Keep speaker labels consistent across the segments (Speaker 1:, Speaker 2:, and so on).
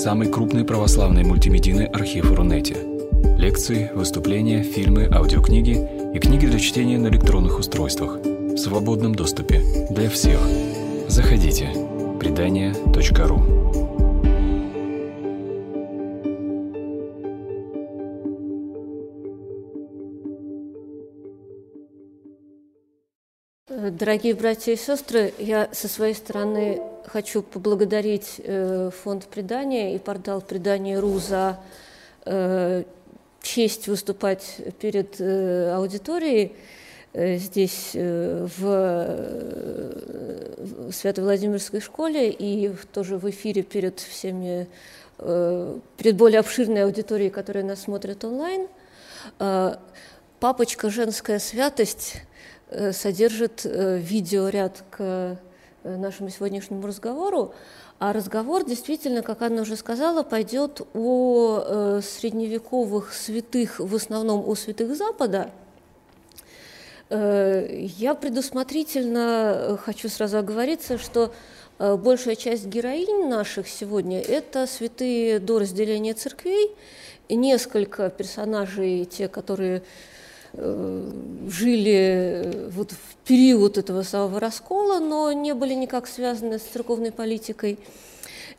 Speaker 1: самый крупный православный мультимедийный архив Рунете. Лекции, выступления, фильмы, аудиокниги и книги для чтения на электронных устройствах в свободном доступе для всех. Заходите. Предания.ру
Speaker 2: Дорогие братья и сестры, я со своей стороны хочу поблагодарить э, фонд предания и портал предания.ру за э, честь выступать перед э, аудиторией здесь, в Свято-Владимирской школе и тоже в эфире перед всеми, перед более обширной аудиторией, которая нас смотрит онлайн. Папочка «Женская святость» содержит видеоряд к нашему сегодняшнему разговору. А разговор действительно, как Анна уже сказала, пойдет о э, средневековых святых, в основном о святых Запада. Э, я предусмотрительно хочу сразу оговориться, что большая часть героинь наших сегодня – это святые до разделения церквей, и несколько персонажей, те, которые Э, жили э, вот в период этого самого раскола, но не были никак связаны с церковной политикой.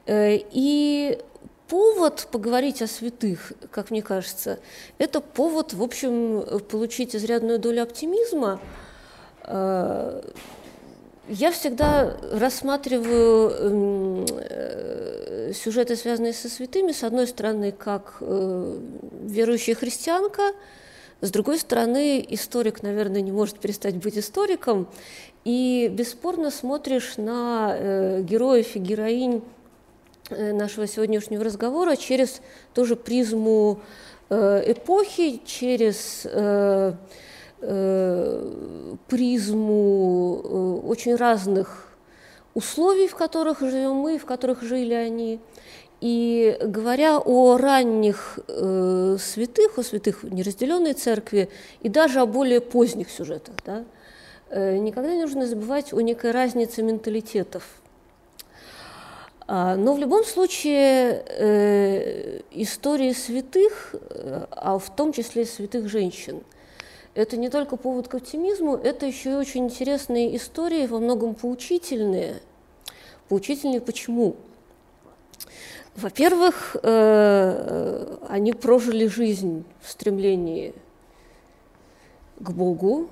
Speaker 2: Э, и повод поговорить о святых, как мне кажется, это повод, в общем, получить изрядную долю оптимизма. Я всегда рассматриваю сюжеты, связанные со святыми, с одной стороны, как верующая христианка – с другой стороны, историк, наверное, не может перестать быть историком, и бесспорно смотришь на э, героев и героинь э, нашего сегодняшнего разговора через тоже призму э, эпохи, через призму очень разных условий, в которых живем мы, в которых жили они. И говоря о ранних э, святых, о святых неразделенной церкви и даже о более поздних сюжетах, да, э, никогда не нужно забывать о некой разнице менталитетов. А, но в любом случае э, истории святых, э, а в том числе святых женщин, это не только повод к оптимизму, это еще и очень интересные истории, во многом поучительные. Поучительные почему? Во-первых, э, они прожили жизнь в стремлении к Богу,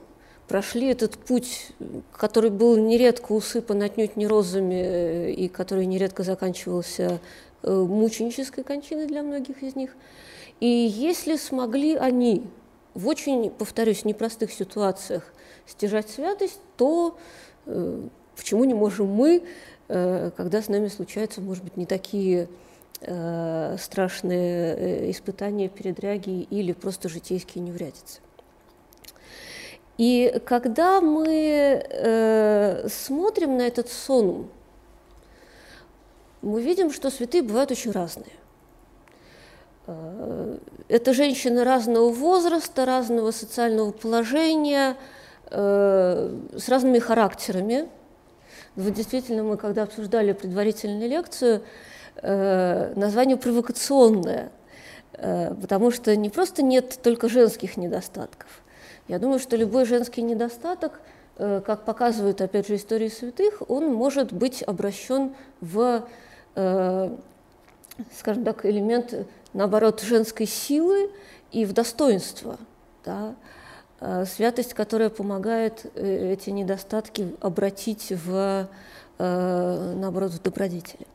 Speaker 2: прошли этот путь, который был нередко усыпан отнюдь не розами э, и который нередко заканчивался э, мученической кончиной для многих из них. И если смогли они в очень, повторюсь, непростых ситуациях стяжать святость, то почему не можем мы, когда с нами случаются, может быть, не такие э, страшные э, испытания, передряги или просто житейские неурядицы. И когда мы э, смотрим на этот сон, мы видим, что святые бывают очень разные. Э, это женщины разного возраста, разного социального положения, э, с разными характерами. Вот действительно, мы когда обсуждали предварительную лекцию, э, название провокационное, э, потому что не просто нет только женских недостатков. Я думаю, что любой женский недостаток, э, как показывают, опять же, истории святых, он может быть обращен в, э, скажем так, элемент, наоборот, женской силы и в достоинство. Да? Э, святость, которая помогает э, эти недостатки обратить в, э, наоборот, в добродетели.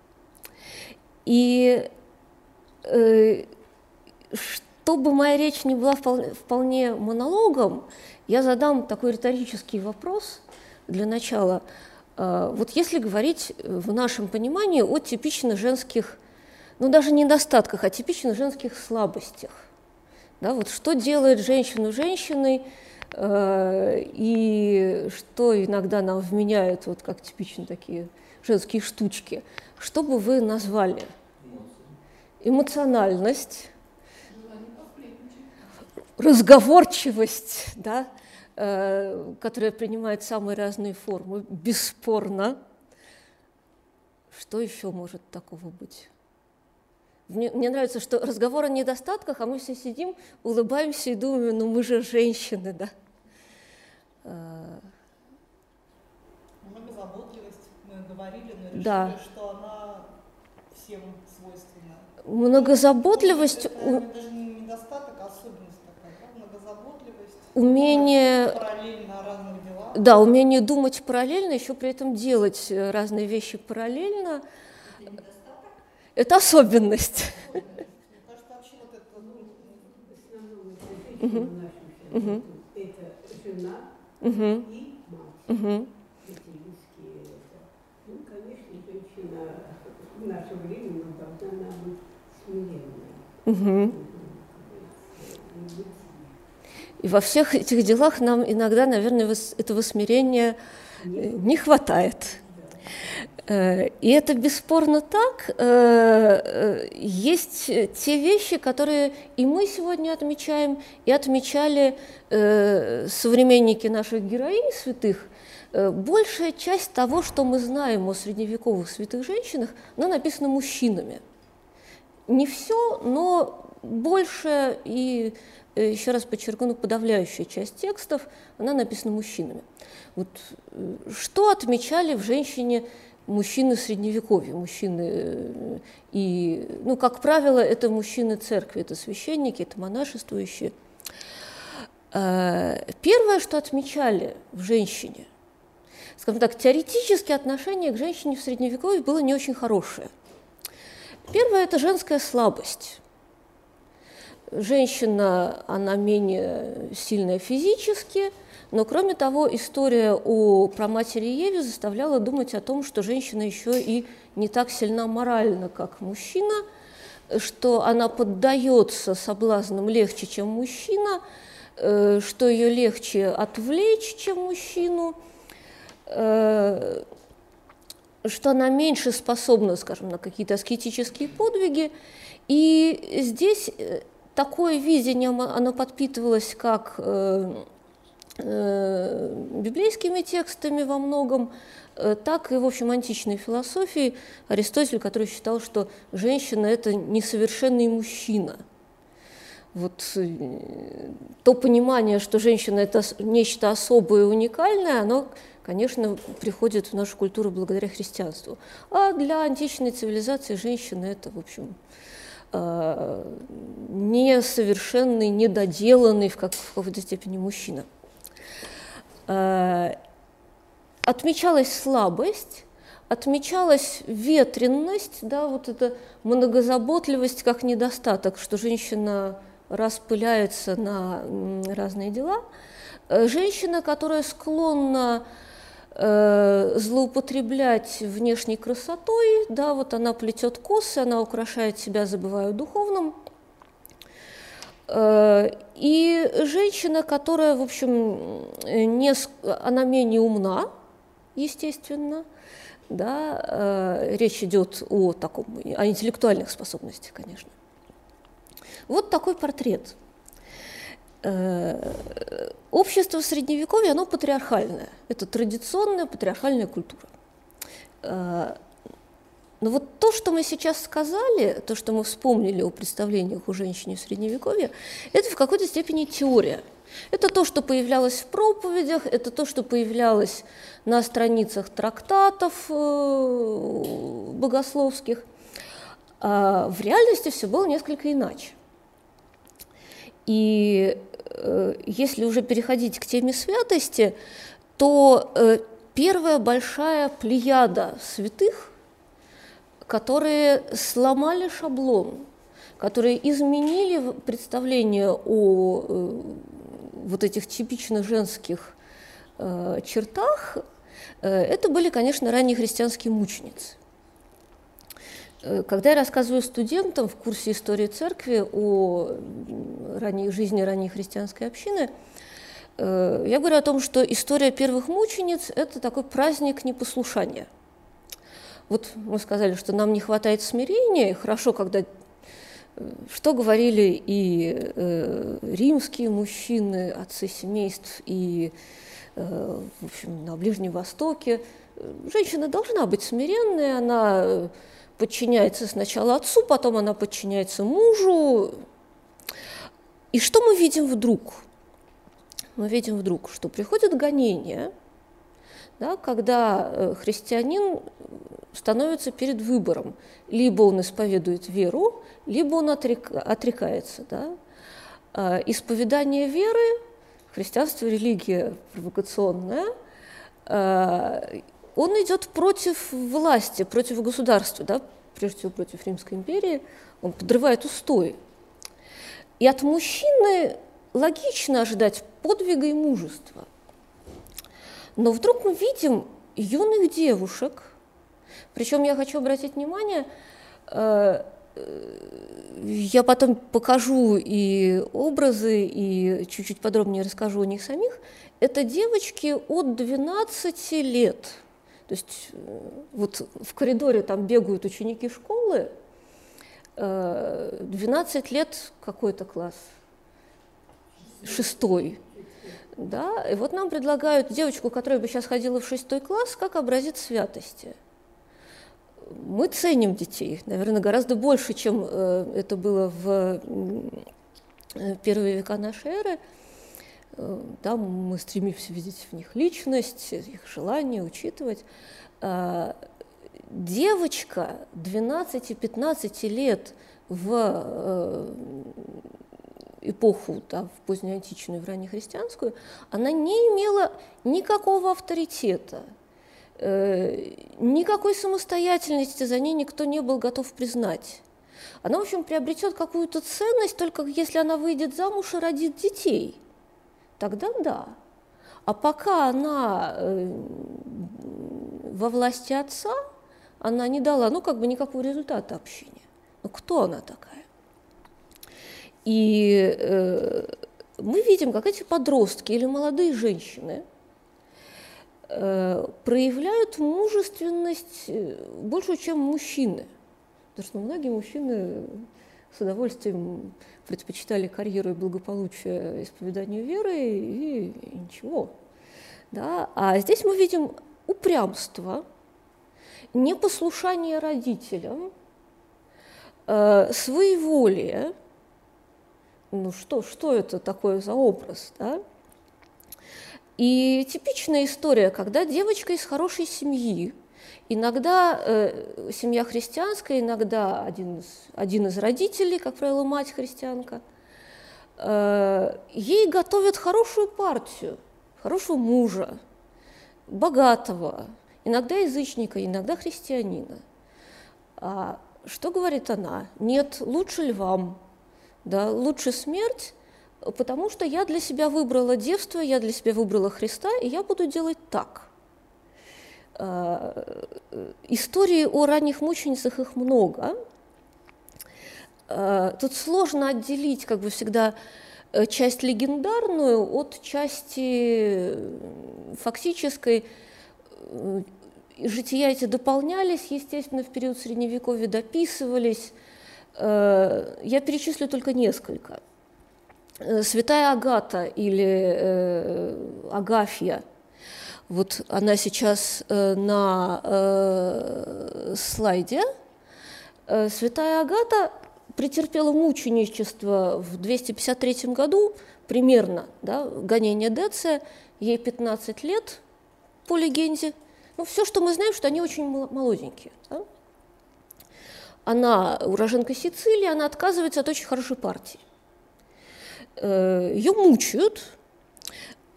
Speaker 2: И э, чтобы моя речь не была вполне, вполне монологом, я задам такой риторический вопрос для начала. Э, вот если говорить в нашем понимании о типично женских, ну даже не недостатках, а типично женских слабостях, да, вот что делает женщину женщиной, э, и что иногда нам вменяют, вот как типично такие женские штучки, что бы вы назвали? Эмоциональность, разговорчивость, да, э, которая принимает самые разные формы, бесспорно. Что еще может такого быть? Мне, мне нравится, что разговор о недостатках, а мы все сидим, улыбаемся и думаем, ну мы же женщины, да.
Speaker 3: Многозаботливость, мы говорили, но решили,
Speaker 2: да.
Speaker 3: что она всем свойственна.
Speaker 2: Многозаботливость...
Speaker 3: Это, даже не недостаток, а особенность такая, да? Многозаботливость.
Speaker 2: Умение...
Speaker 3: Параллельно разных делах.
Speaker 2: Да, умение думать параллельно, еще при этом делать э, разные вещи параллельно. Это, это особенность. Мне кажется, вообще вот это... Ну, угу. Угу. Это жена угу. и мать. Угу. Ну, конечно, в наше время должна быть смиренной. Угу. И во всех этих делах нам иногда, наверное, этого смирения э, не хватает. Э, и это бесспорно так. Э, есть те вещи, которые и мы сегодня отмечаем, и отмечали современники наших героинь святых. Большая часть того, что мы знаем о средневековых святых женщинах, она написана мужчинами. Не все, но больше и Э, еще раз подчеркну, подавляющая часть текстов, она написана мужчинами. Вот, э, что отмечали в женщине мужчины средневековья, мужчины э, и, ну, как правило, это мужчины церкви, это священники, это монашествующие. Первое, что отмечали в женщине, скажем так, теоретически отношение к женщине в средневековье было не очень хорошее. Первое – это женская слабость. Женщина, она менее сильная физически, но кроме того, история о праматери Еве заставляла думать о том, что женщина еще и не так сильна морально, как мужчина, что она поддается соблазнам легче, чем мужчина, э, что ее легче отвлечь, чем мужчину, что она меньше способна, скажем, на какие-то аскетические подвиги. И здесь э, такое видение, оно подпитывалось как э, э, библейскими текстами во многом, э, так и, в общем, античной философией. Аристотель, который считал, что женщина – это несовершенный мужчина. Вот то понимание, что женщина – это нечто особое и уникальное, оно, конечно, приходит в нашу культуру благодаря христианству. А для античной цивилизации женщина – это, в общем, Э, несовершенный, недоделанный в, в какой-то степени мужчина. Э, отмечалась слабость, отмечалась ветренность, да, вот эта многозаботливость как недостаток, что женщина распыляется на разные дела. Э, женщина, которая склонна злоупотреблять внешней красотой, да, вот она плетет косы, она украшает себя, забывая о духовном. Э, и женщина, которая, в общем, не, она менее умна, естественно, да, э, речь идет о таком, о интеллектуальных способностях, конечно. Вот такой портрет – Э, общество средневековья, оно патриархальное. Это традиционная патриархальная культура. Э, но вот то, что мы сейчас сказали, то, что мы вспомнили о представлениях у женщины в Средневековье, это в какой-то степени теория. Это то, что появлялось в проповедях, это то, что появлялось на страницах трактатов э, богословских. А в реальности все было несколько иначе. И Э, если уже переходить к теме святости, то э, первая большая плеяда святых, которые сломали шаблон, которые изменили представление о э, вот этих типичных женских чертах, это были, конечно, ранние христианские мученицы. Э, когда я рассказываю студентам в курсе истории церкви о ранней жизни ранней христианской общины, э, я говорю о том, что история первых мучениц – это такой праздник непослушания. Вот мы сказали, что нам не хватает смирения, и хорошо, когда э, что говорили и римские мужчины, отцы семейств, и в общем, на Ближнем Востоке. Женщина должна быть смиренной, она подчиняется сначала отцу, потом она подчиняется мужу. И что мы видим вдруг? Мы видим вдруг, что приходит гонение, да, когда э, христианин становится перед выбором. Либо он исповедует веру, либо он отрек, отрекается. Да? А исповедание веры, христианство религия провокационная, а, он идет против власти, против государства, да, прежде всего против Римской империи, он подрывает устои. И от мужчины логично ожидать подвига и мужества. Но вдруг мы видим юных девушек, причем я хочу обратить внимание, э, я потом покажу и образы, и чуть-чуть подробнее расскажу о них самих. Это девочки от 12 лет – то есть э, вот в коридоре там бегают ученики школы, 12 э, лет какой-то класс, шестой. Да, и вот нам предлагают девочку, которая бы сейчас ходила в шестой класс, как образец святости. Мы ценим детей, наверное, гораздо больше, чем э, это было в первые века нашей эры. Да, мы стремимся видеть в них личность, их желание учитывать. А, девочка 12-15 лет в э, эпоху, да, в позднеантичную, в раннехристианскую, она не имела никакого авторитета, э, никакой самостоятельности за ней никто не был готов признать. Она, в общем, приобретет какую-то ценность только если она выйдет замуж и родит детей – тогда да. А пока она э, во власти отца, она не дала, ну, как бы никакого результата общения. Ну, кто она такая? И э, мы видим, как эти подростки или молодые женщины э, проявляют мужественность э, больше, чем мужчины. Потому что многие мужчины с удовольствием предпочитали карьеру и благополучие исповеданию веры, и, и ничего. Да? А здесь мы видим упрямство, непослушание родителям, э, своеволие. Ну что, что это такое за образ? Да? И типичная история, когда девочка из хорошей семьи, Иногда э, семья христианская, иногда один из, один из родителей, как правило, мать христианка, э, ей готовят хорошую партию, хорошего мужа, богатого, иногда язычника, иногда христианина. А что говорит она? Нет, лучше ли вам? Да, лучше смерть, потому что я для себя выбрала девство, я для себя выбрала Христа, и я буду делать так – истории о ранних мученицах их много. Э, тут сложно отделить, как бы всегда, э, часть легендарную от части фактической. Жития эти дополнялись, естественно, в период Средневековья дописывались. Я перечислю только несколько. Святая Агата или Агафья – вот она сейчас э, на э, слайде. Э, Святая Агата претерпела мученичество в 253 году, примерно, да, гонение Деция, ей 15 лет, по легенде. Ну, все, что мы знаем, что они очень молоденькие. Да? Она уроженка Сицилии, она отказывается от очень хорошей партии. Ее мучают,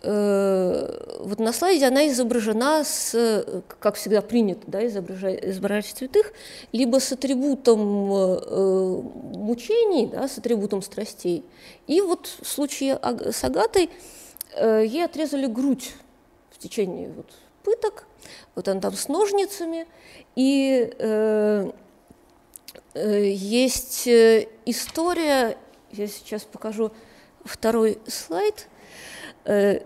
Speaker 2: вот на слайде она изображена с, как всегда принято, да, изображать, изображать святых, либо с атрибутом э, мучений, да, с атрибутом страстей. И вот в случае с Агатой э, ей отрезали грудь в течение вот, пыток, вот она там с ножницами, и э, э, есть история, я сейчас покажу второй слайд – Э,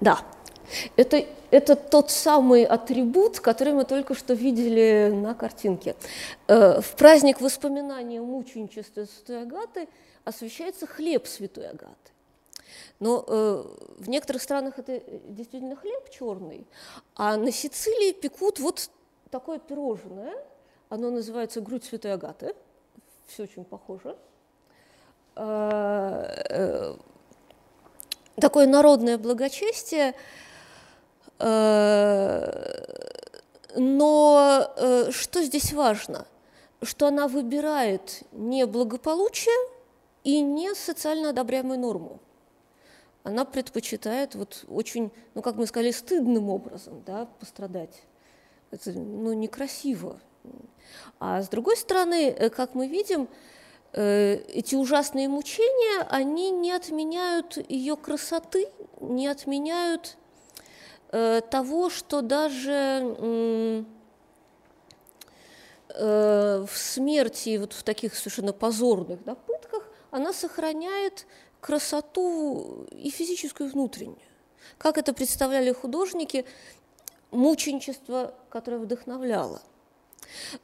Speaker 2: да. Это, это тот самый атрибут, который мы только что видели на картинке. Э, в праздник воспоминания мученичества Святой Агаты освещается хлеб Святой Агаты. Но э, в некоторых странах это действительно хлеб черный, а на Сицилии пекут вот такое пирожное. Оно называется грудь Святой Агаты. Все очень похоже. Э, э, такое народное благочестие – Э, но что здесь важно? Что она выбирает не благополучие и не социально одобряемую норму. Она предпочитает вот очень, ну, как мы сказали, стыдным образом да, пострадать. Это ну, некрасиво. А с другой стороны, э, как мы видим, эти ужасные мучения, они не отменяют ее красоты, не отменяют Э, того, что даже э, в смерти, вот в таких совершенно позорных да, пытках, она сохраняет красоту и физическую, и внутреннюю. Как это представляли художники, мученичество, которое вдохновляло.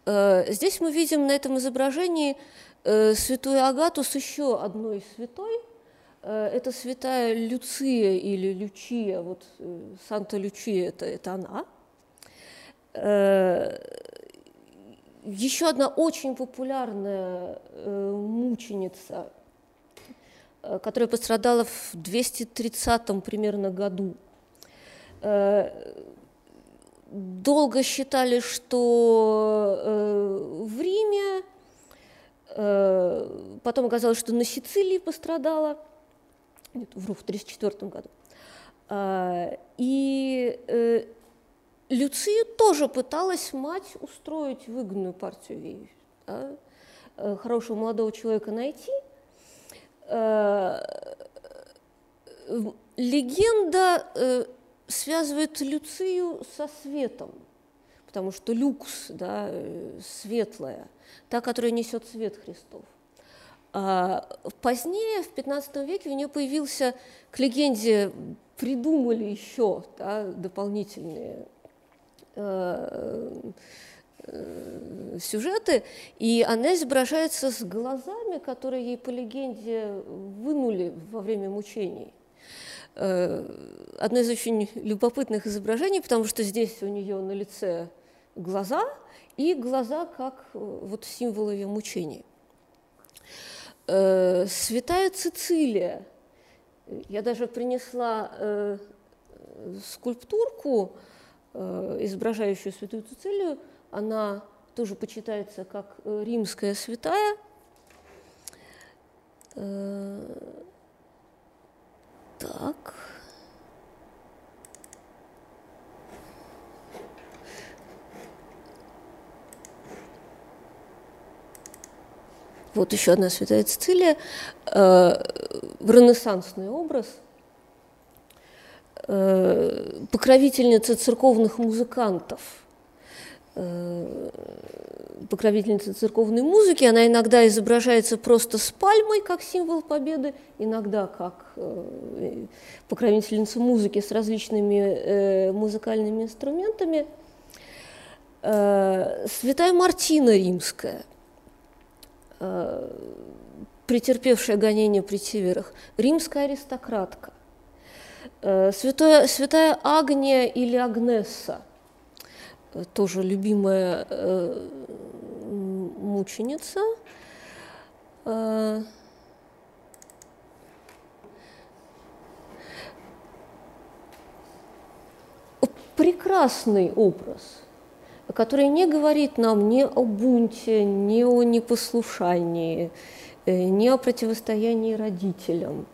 Speaker 2: Э, здесь мы видим на этом изображении святую Агату с еще одной святой – Э, это святая Люция или Лючия, вот э, Санта-Лючия это, это она. Э, Еще одна очень популярная мученица, которая пострадала в 230 примерно году. Долго считали, что в Риме, потом оказалось, что на Сицилии пострадала – нет, вру, в 1934 году. А, и э, Люция тоже пыталась мать устроить выгодную партию ей, да, э, хорошего молодого человека найти. А, легенда связывает Люцию со светом, потому что люкс, да, светлая, та, которая несет свет Христов. А позднее, в XV веке, у нее появился, к легенде придумали еще да, дополнительные э, э, сюжеты, и она изображается с глазами, которые ей по легенде вынули во время мучений. Э, одно из очень любопытных изображений, потому что здесь у нее на лице глаза, и глаза как вот символ ее мучений. Э, святая Цицилия. Я даже принесла э, скульптурку, э, изображающую святую Цицилию. Она тоже почитается как римская святая. Так. Вот еще одна святая Цицилия, э, ренессансный образ, э, покровительница церковных музыкантов, э, покровительница церковной музыки. Она иногда изображается просто с пальмой, как символ победы, иногда как э, покровительница музыки с различными э, музыкальными инструментами. Э, святая Мартина Римская – претерпевшая гонение при северах, римская аристократка, святая, святая Агния или Агнесса, тоже любимая мученица. Прекрасный образ – который не говорит нам ни о бунте, ни о непослушании, э, ни о противостоянии родителям.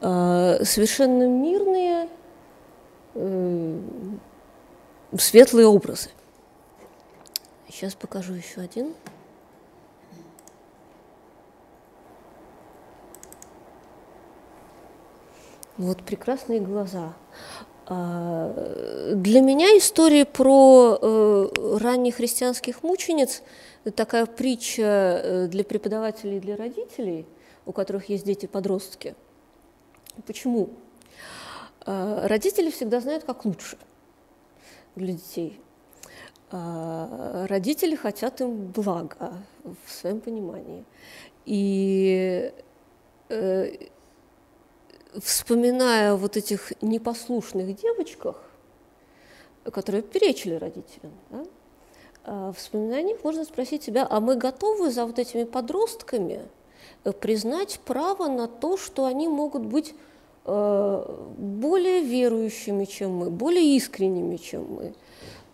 Speaker 2: А, совершенно мирные, э, светлые образы. Сейчас покажу еще один. Вот прекрасные глаза. А, для меня история про э, ранних христианских мучениц такая притча э, для преподавателей и для родителей, у которых есть дети-подростки. Почему? Родители всегда знают, как лучше для детей. Родители хотят им блага в своем понимании. И э, вспоминая вот этих непослушных девочках, которые перечили родителям, да, а, вспоминая них, можно спросить себя, а мы готовы за вот этими подростками э, признать право на то, что они могут быть более верующими, чем мы, более искренними, чем мы,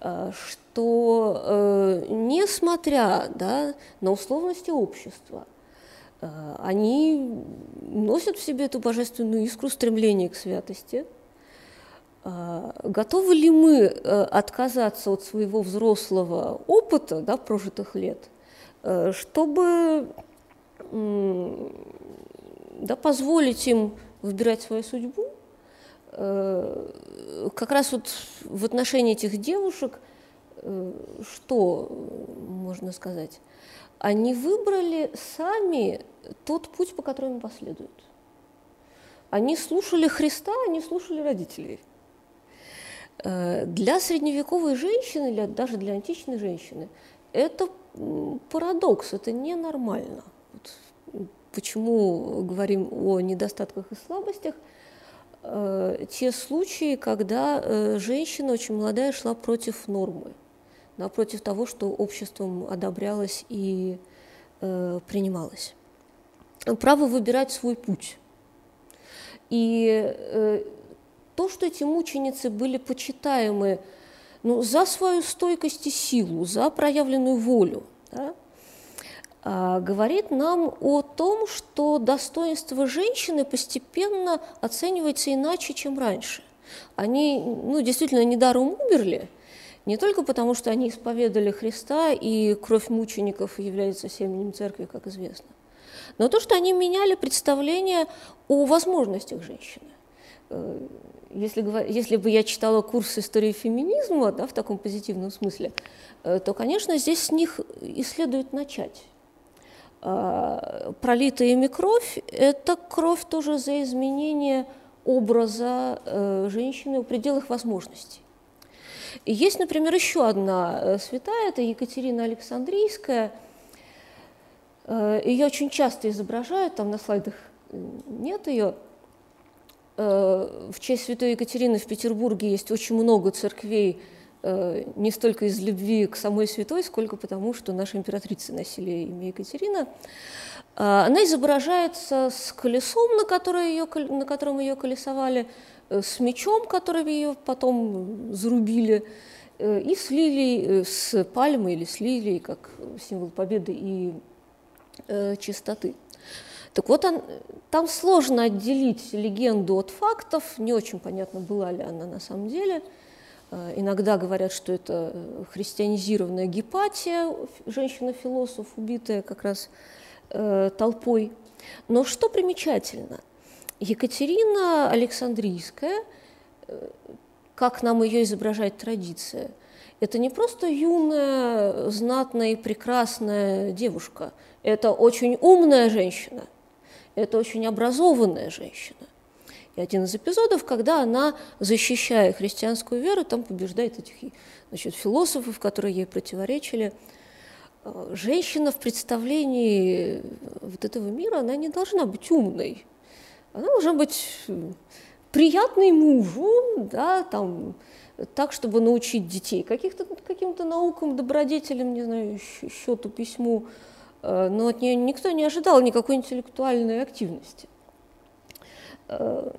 Speaker 2: а, что э, несмотря да, на условности общества, они носят в себе эту божественную искру стремления к святости – готовы ли мы э, отказаться от своего взрослого опыта, да, прожитых лет, э, чтобы да, позволить им выбирать свою судьбу? Э, как раз вот в отношении этих девушек, что можно сказать? Они выбрали сами тот путь, по которому последуют. Они слушали Христа, они слушали родителей. Э, для средневековой женщины, или даже для античной женщины, это парадокс, это ненормально. Вот почему говорим о недостатках и слабостях? Э, те случаи, когда э, женщина очень молодая шла против нормы, да, против того, что обществом одобрялось и принималось. Право выбирать свой путь. И то, что эти мученицы были почитаемы ну, за свою стойкость и силу, за проявленную волю, да, говорит нам о том, что достоинство женщины постепенно оценивается иначе, чем раньше. Они ну, действительно недаром умерли, не только потому, что они исповедали Христа, и кровь мучеников является семенем церкви, как известно, но то, что они меняли представление о возможностях женщины. Э, если, если бы я читала курс истории феминизма да, в таком позитивном смысле, э, то, конечно, здесь с них и следует начать. А, пролитая ими кровь – это кровь тоже за изменение образа э, женщины в пределах возможностей. Есть, например, еще одна э, святая, это Екатерина Александрийская. Ее очень часто изображают, там на слайдах нет ее – Э, в честь святой Екатерины в Петербурге есть очень много церквей, э, не столько из любви к самой святой, сколько потому, что наша императрица носили имя Екатерина. А, она изображается с колесом, на, ее, на котором ее колесовали, э, с мечом, которым ее потом зарубили, и с лилией, с пальмой или с лилией, как символ победы и чистоты. Так вот, он, там сложно отделить легенду от фактов, не очень понятно, была ли она на самом деле. Э, иногда говорят, что это христианизированная Гепатия, женщина-философ, убитая как раз э, толпой. Но что примечательно, Екатерина Александрийская, э, как нам ее изображает традиция, это не просто юная, знатная и прекрасная девушка, это очень умная женщина – это очень образованная женщина. И один из эпизодов, когда она, защищая христианскую веру, там побеждает этих значит, философов, которые ей противоречили. А, женщина в представлении вот этого мира, она не должна быть умной. Она должна быть приятной мужу, да, там, так, чтобы научить детей каких-то, каким-то наукам, добродетелям, не знаю, счету, письму, Э, но от нее никто не ожидал никакой интеллектуальной активности. Э,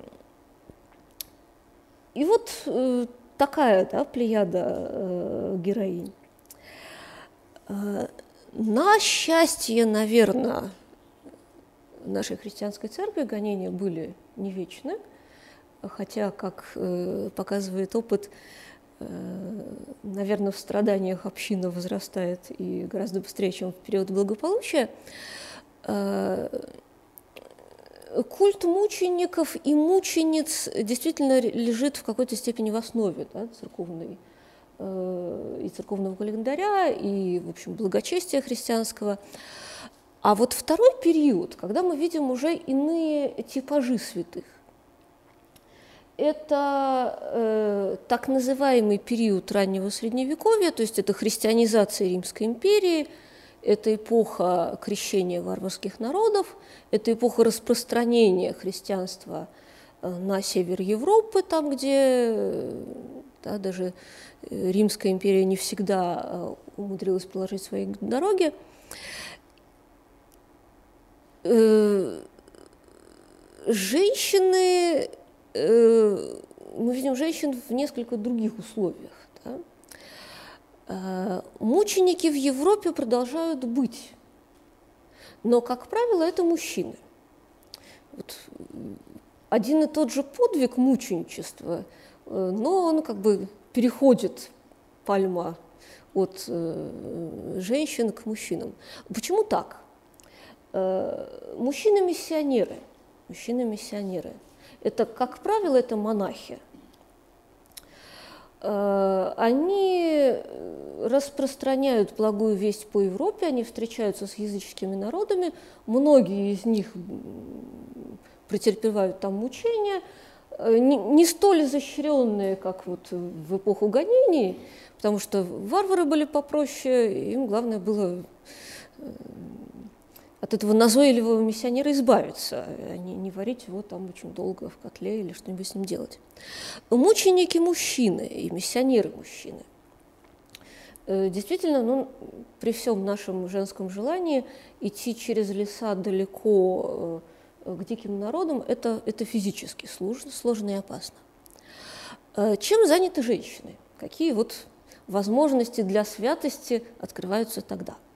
Speaker 2: и вот э, такая да, плеяда героинь. На счастье, наверное, нашей христианской церкви гонения были не вечны, хотя, как показывает опыт, Э, наверное, в страданиях община возрастает и гораздо быстрее, чем в период благополучия, э, культ мучеников и мучениц действительно лежит в какой-то степени в основе да, церковной э, и церковного календаря, и, в общем, благочестия христианского. А вот второй период, когда мы видим уже иные типажи святых, это э, так называемый период раннего Средневековья, то есть это христианизация Римской империи, это эпоха крещения варварских народов, это эпоха распространения христианства э, на север Европы, там, где да, даже э, Римская империя не всегда э, умудрилась положить свои дороги. Женщины, мы видим женщин в несколько других условиях. Да? Мученики в Европе продолжают быть но, как правило, это мужчины. Вот один и тот же подвиг мученичества, э, но он как бы переходит пальма от э, женщин к мужчинам. Почему так? Э, мужчины-миссионеры, мужчины-миссионеры, это, как правило, это монахи – Э, они распространяют благую весть по Европе, они встречаются с языческими народами, многие из них претерпевают там мучения, э, не, не столь изощренные, как вот в эпоху гонений, потому что варвары были попроще, им главное было э, от этого назойливого миссионера избавиться, а не, не варить его там очень долго в котле или что-нибудь с ним делать. Мученики мужчины и миссионеры мужчины. Э, действительно, ну, при всем нашем женском желании идти через леса далеко э, к диким народам это, это физически сложно, сложно и опасно. Э, чем заняты женщины? Какие вот возможности для святости открываются тогда –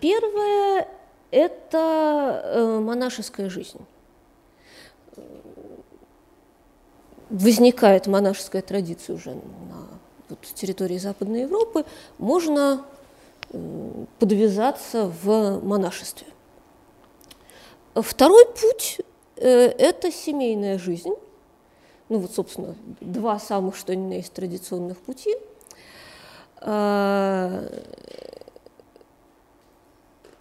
Speaker 2: первое – это э, монашеская жизнь. Возникает монашеская традиция уже на вот, территории Западной Европы, можно э, подвязаться в монашестве. Второй путь – это семейная жизнь. Ну вот, собственно, два самых, что ни на есть, традиционных пути –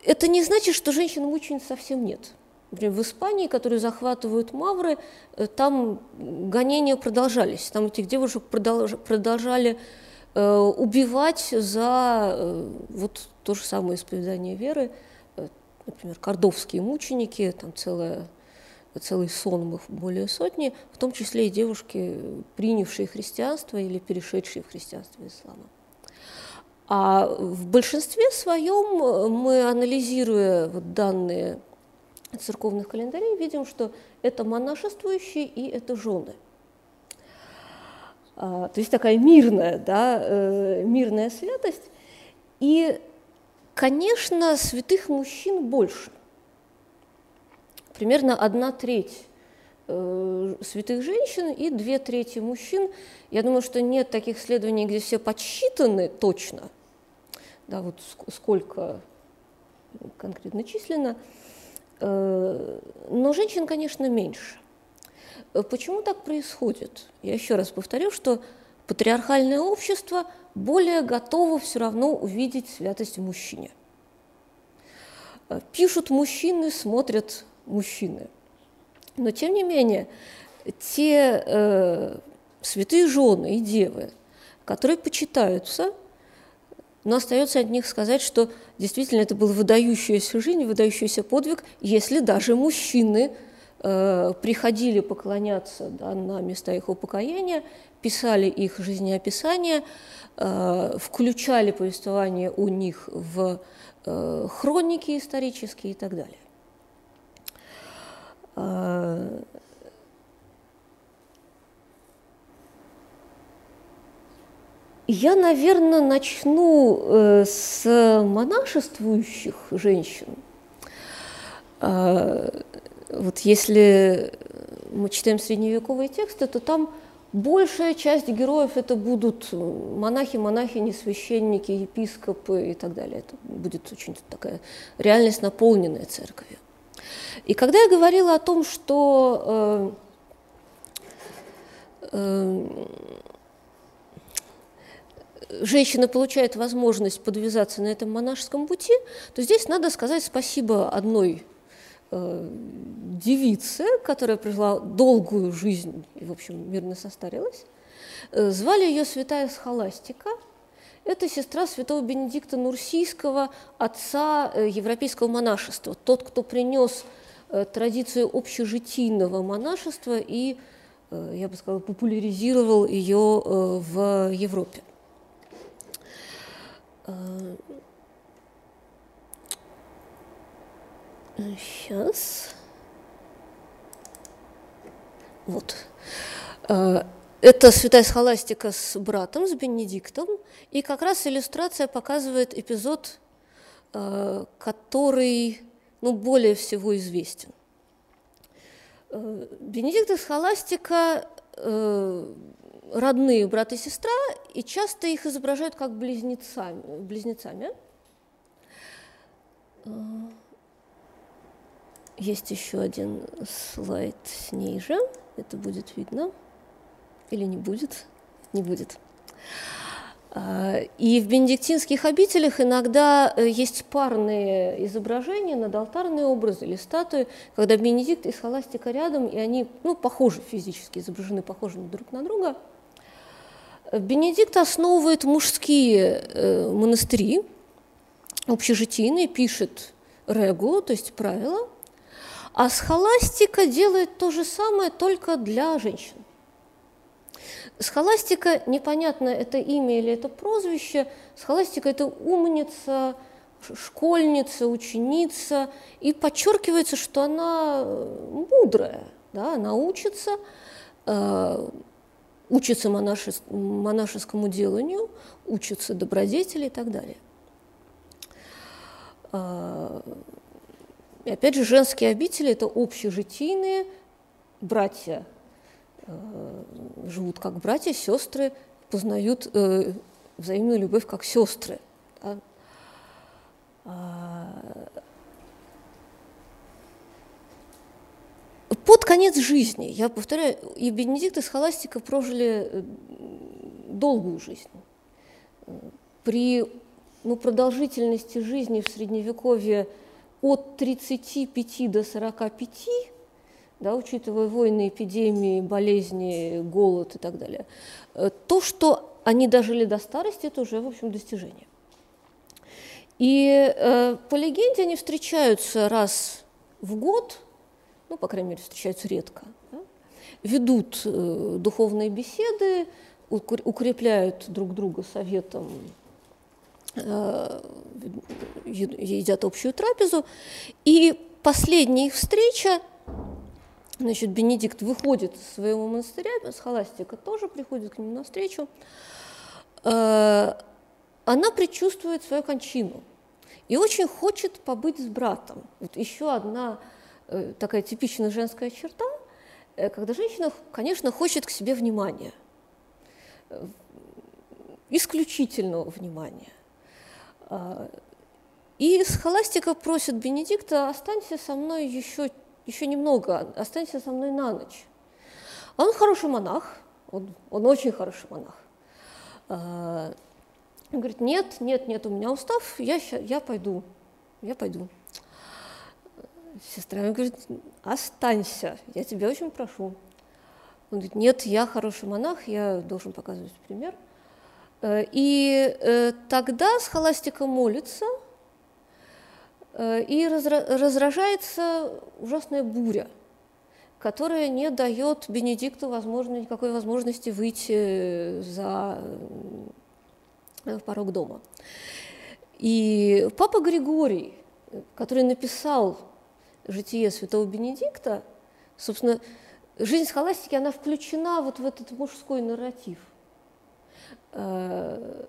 Speaker 2: это не значит, что женщин-мучениц совсем нет. Например, в Испании, которые захватывают мавры, э, там гонения продолжались. Там этих девушек продолжали э, убивать за э, вот то же самое исповедание веры. Например, кордовские мученики, там целая, целый сон их более сотни, в том числе и девушки, принявшие христианство или перешедшие в христианство и ислама. А в большинстве своем э, мы, анализируя вот данные церковных календарей, видим, что это монашествующие и это жены. А, то есть такая мирная, да, э, мирная святость. И, конечно, святых мужчин больше. Примерно одна треть святых женщин и две трети мужчин. Я думаю, что нет таких исследований, где все подсчитаны точно – да, вот сколько конкретно численно, э, но женщин, конечно, меньше. Э, почему так происходит? Я еще раз повторю, что патриархальное общество более готово все равно увидеть святость в мужчине. Э, пишут мужчины, смотрят мужчины. Но тем не менее, те э, святые жены и девы, которые почитаются – но остается от них сказать, что действительно это был выдающаяся жизнь, выдающийся подвиг, если даже мужчины э, приходили поклоняться да, на места их упокоения, писали их жизнеописания, э, включали повествование у них в э, хроники исторические и так далее. Э, Я, наверное, начну э, с монашествующих женщин. А, вот если мы читаем средневековые тексты, то там большая часть героев это будут монахи, монахини, священники, епископы и так далее. Это будет очень такая реальность, наполненная церковью. И когда я говорила о том, что э, э, женщина получает возможность подвязаться на этом монашеском пути, то здесь надо сказать спасибо одной э, девице, которая прожила долгую жизнь и, в общем, мирно состарилась. Э, звали ее святая Схоластика. Это сестра святого Бенедикта Нурсийского, отца э, европейского монашества, тот, кто принес э, традицию общежитийного монашества и, э, я бы сказала, популяризировал ее в Европе. Сейчас. Вот. Э, это святая схоластика с братом, с Бенедиктом, и как раз иллюстрация показывает эпизод, э, который ну, более всего известен. Э, Бенедикт и схоластика родные брат и сестра, и часто их изображают как близнецами. близнецами. Есть еще один слайд ниже, это будет видно или не будет? Не будет. А, и в бенедиктинских обителях иногда э, есть парные изображения, надалтарные образы или статуи, когда Бенедикт и схоластика рядом, и они ну, похожи физически, изображены похожими друг на друга. Бенедикт основывает мужские э, монастыри, общежитийные, пишет регу, то есть правила, а схоластика делает то же самое только для женщин. Схоластика, непонятно, это имя или это прозвище, схоластика – это умница, школьница, ученица, и подчеркивается, что она э, мудрая, да, она учится, э, учится монашес, монашескому деланию, учится добродетели и так далее. Э, и опять же, женские обители – это общежитийные братья, живут как братья, сестры, познают э, взаимную любовь как сестры. Да? А, под конец жизни, я повторяю, и Бенедикт и Схоластика прожили э, долгую жизнь. При ну, продолжительности жизни в Средневековье – от 35 до 45, да, учитывая войны, эпидемии, болезни, голод и так далее, э, то, что они дожили до старости, это уже, в общем, достижение. И э, по легенде они встречаются раз в год, ну, по крайней мере, встречаются редко, да, ведут э, духовные беседы, укрепляют друг друга советом Э, едят общую трапезу. И последняя их встреча, значит, Бенедикт выходит из своего монастыря, схоластика тоже приходит к нему навстречу, э, она предчувствует свою кончину и очень хочет побыть с братом. Вот еще одна э, такая типичная женская черта, когда женщина, конечно, хочет к себе внимания, исключительного внимания. И схоластика просит Бенедикта, останься со мной еще, еще немного, останься со мной на ночь. Он хороший монах, он, он очень хороший монах. А, он говорит, нет, нет, нет, у меня устав, я, я пойду, я пойду. Сестра ему говорит, останься, я тебя очень прошу. Он говорит, нет, я хороший монах, я должен показывать пример – Э, и э, тогда схоластика молится, и разражается ужасная буря, которая не дает Бенедикту возможно, никакой возможности выйти за порог дома. И папа Григорий, который написал житие святого Бенедикта, собственно, жизнь схоластики, она включена вот в этот мужской нарратив – Э,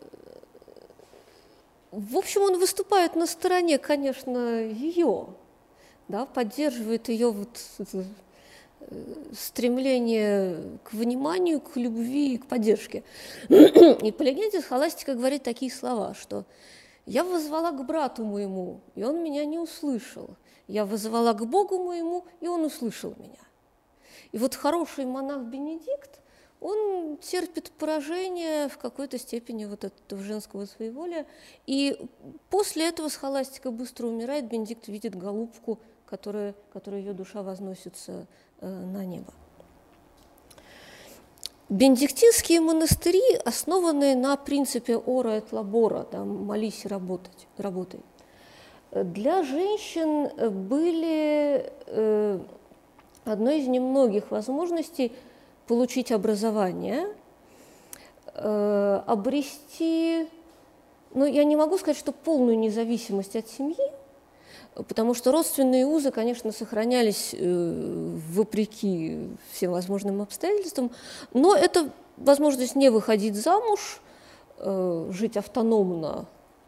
Speaker 2: в общем, он выступает на стороне, конечно, ее, да, поддерживает ее вот э, стремление к вниманию, к любви и к поддержке. И по легенде Схоластика говорит такие слова, что «я возвала к брату моему, и он меня не услышал. Я возвала к Богу моему, и он услышал меня». И вот хороший монах Бенедикт – он терпит поражение в какой-то степени вот этого женского своеволия. И после этого схоластика быстро умирает, Бенедикт видит голубку которой, которой ее душа возносится на небо. Бенедиктинские монастыри основаны на принципе ора et labora, да, молись и работать, работай. Для женщин были э, одной из немногих возможностей получить образование, э, обрести, ну, я не могу сказать, что полную независимость от семьи, потому что родственные узы, конечно, сохранялись э, вопреки всем возможным обстоятельствам, но это возможность не выходить замуж, э, жить автономно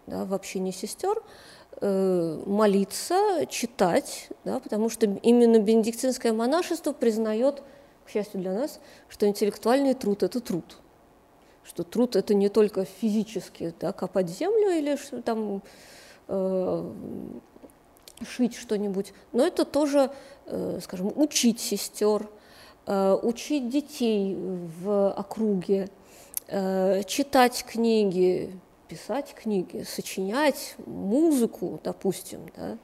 Speaker 2: да, в общении сестер, молиться, читать, да, потому что именно бенедиктинское монашество признает, счастью для нас, что интеллектуальный труд – это труд, что труд – это не только физически да, копать землю или там шить что-нибудь, но это тоже, э, скажем, учить сестер, э, учить детей в округе, э, читать книги, писать книги, сочинять музыку, допустим, да,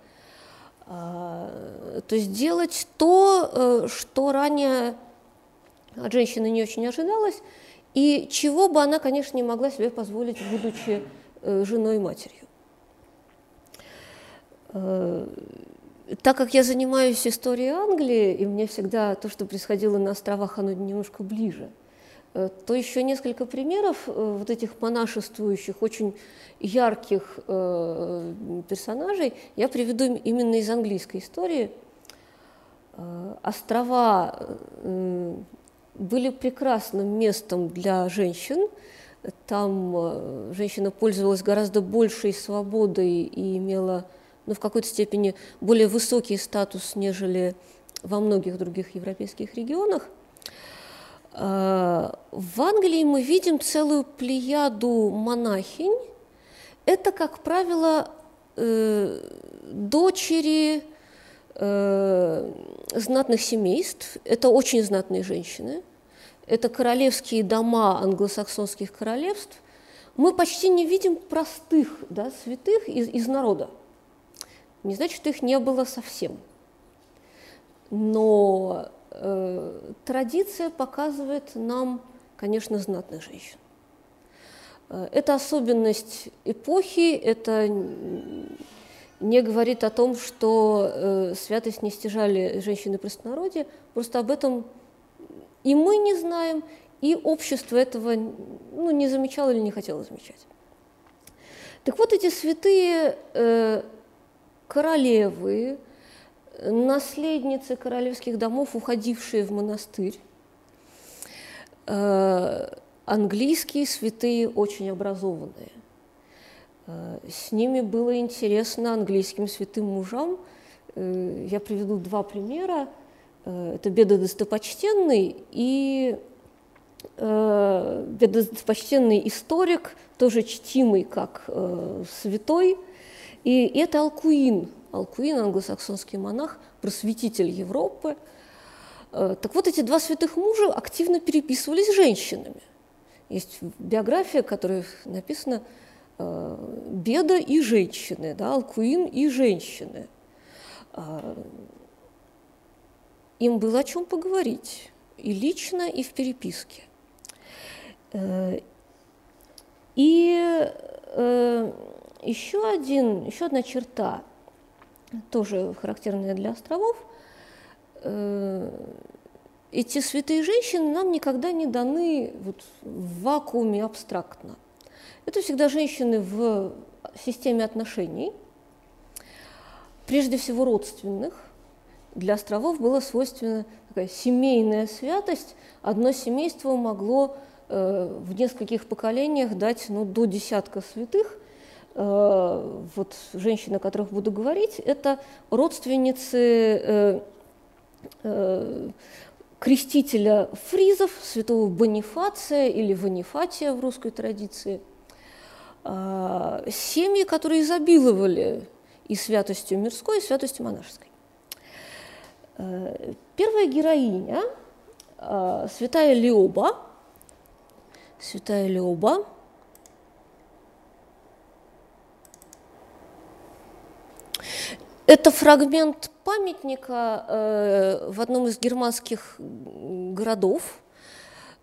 Speaker 2: а, то есть делать то, что ранее от женщины не очень ожидалось, и чего бы она, конечно, не могла себе позволить, будучи женой и матерью. Э, так как я занимаюсь историей Англии, и мне всегда то, что происходило на островах, оно немножко ближе, э, то еще несколько примеров э, вот этих монашествующих, очень ярких персонажей я приведу именно из английской истории. Острова были прекрасным местом для женщин. Там женщина пользовалась гораздо большей свободой и имела но в какой-то степени более высокий статус, нежели во многих других европейских регионах. А, в Англии мы видим целую плеяду монахинь. Это, как правило, э, дочери э, знатных семейств, это очень знатные женщины, это королевские дома англосаксонских королевств. Мы почти не видим простых да, святых из, из народа не значит, что их не было совсем. Но э, традиция показывает нам, конечно, знатных женщин. Э, это особенность эпохи, это не говорит о том, что э, святость не стяжали женщины простонародья, просто об этом и мы не знаем, и общество этого ну, не замечало или не хотело замечать. Так вот, эти святые э, королевы, наследницы королевских домов, уходившие в монастырь, э, английские святые очень образованные. Э, с ними было интересно английским святым мужам. Э, я приведу два примера. Это Беда достопочтенный и Беда достопочтенный историк, тоже чтимый как святой – и это Алкуин, Алкуин, англосаксонский монах, просветитель Европы. Э, так вот, эти два святых мужа активно переписывались с женщинами. Есть биография, написано э, «Беда и женщины», да, Алкуин и женщины. Э, им было о чем поговорить и лично, и в переписке. И еще, один, еще одна черта, тоже характерная для островов, э, эти святые женщины нам никогда не даны вот в вакууме абстрактно. Это всегда женщины в системе отношений, прежде всего родственных. Для островов была свойственна такая семейная святость. Одно семейство могло э, в нескольких поколениях дать ну, до десятка святых – Э, вот женщины, о которых буду говорить, это родственницы э, э, крестителя фризов, святого Бонифация или Ванифатия в русской традиции, семьи, которые изобиловали и святостью мирской, и святостью монашеской. Первая героиня, святая Леоба, святая Леоба – Это фрагмент памятника э, в одном из германских городов.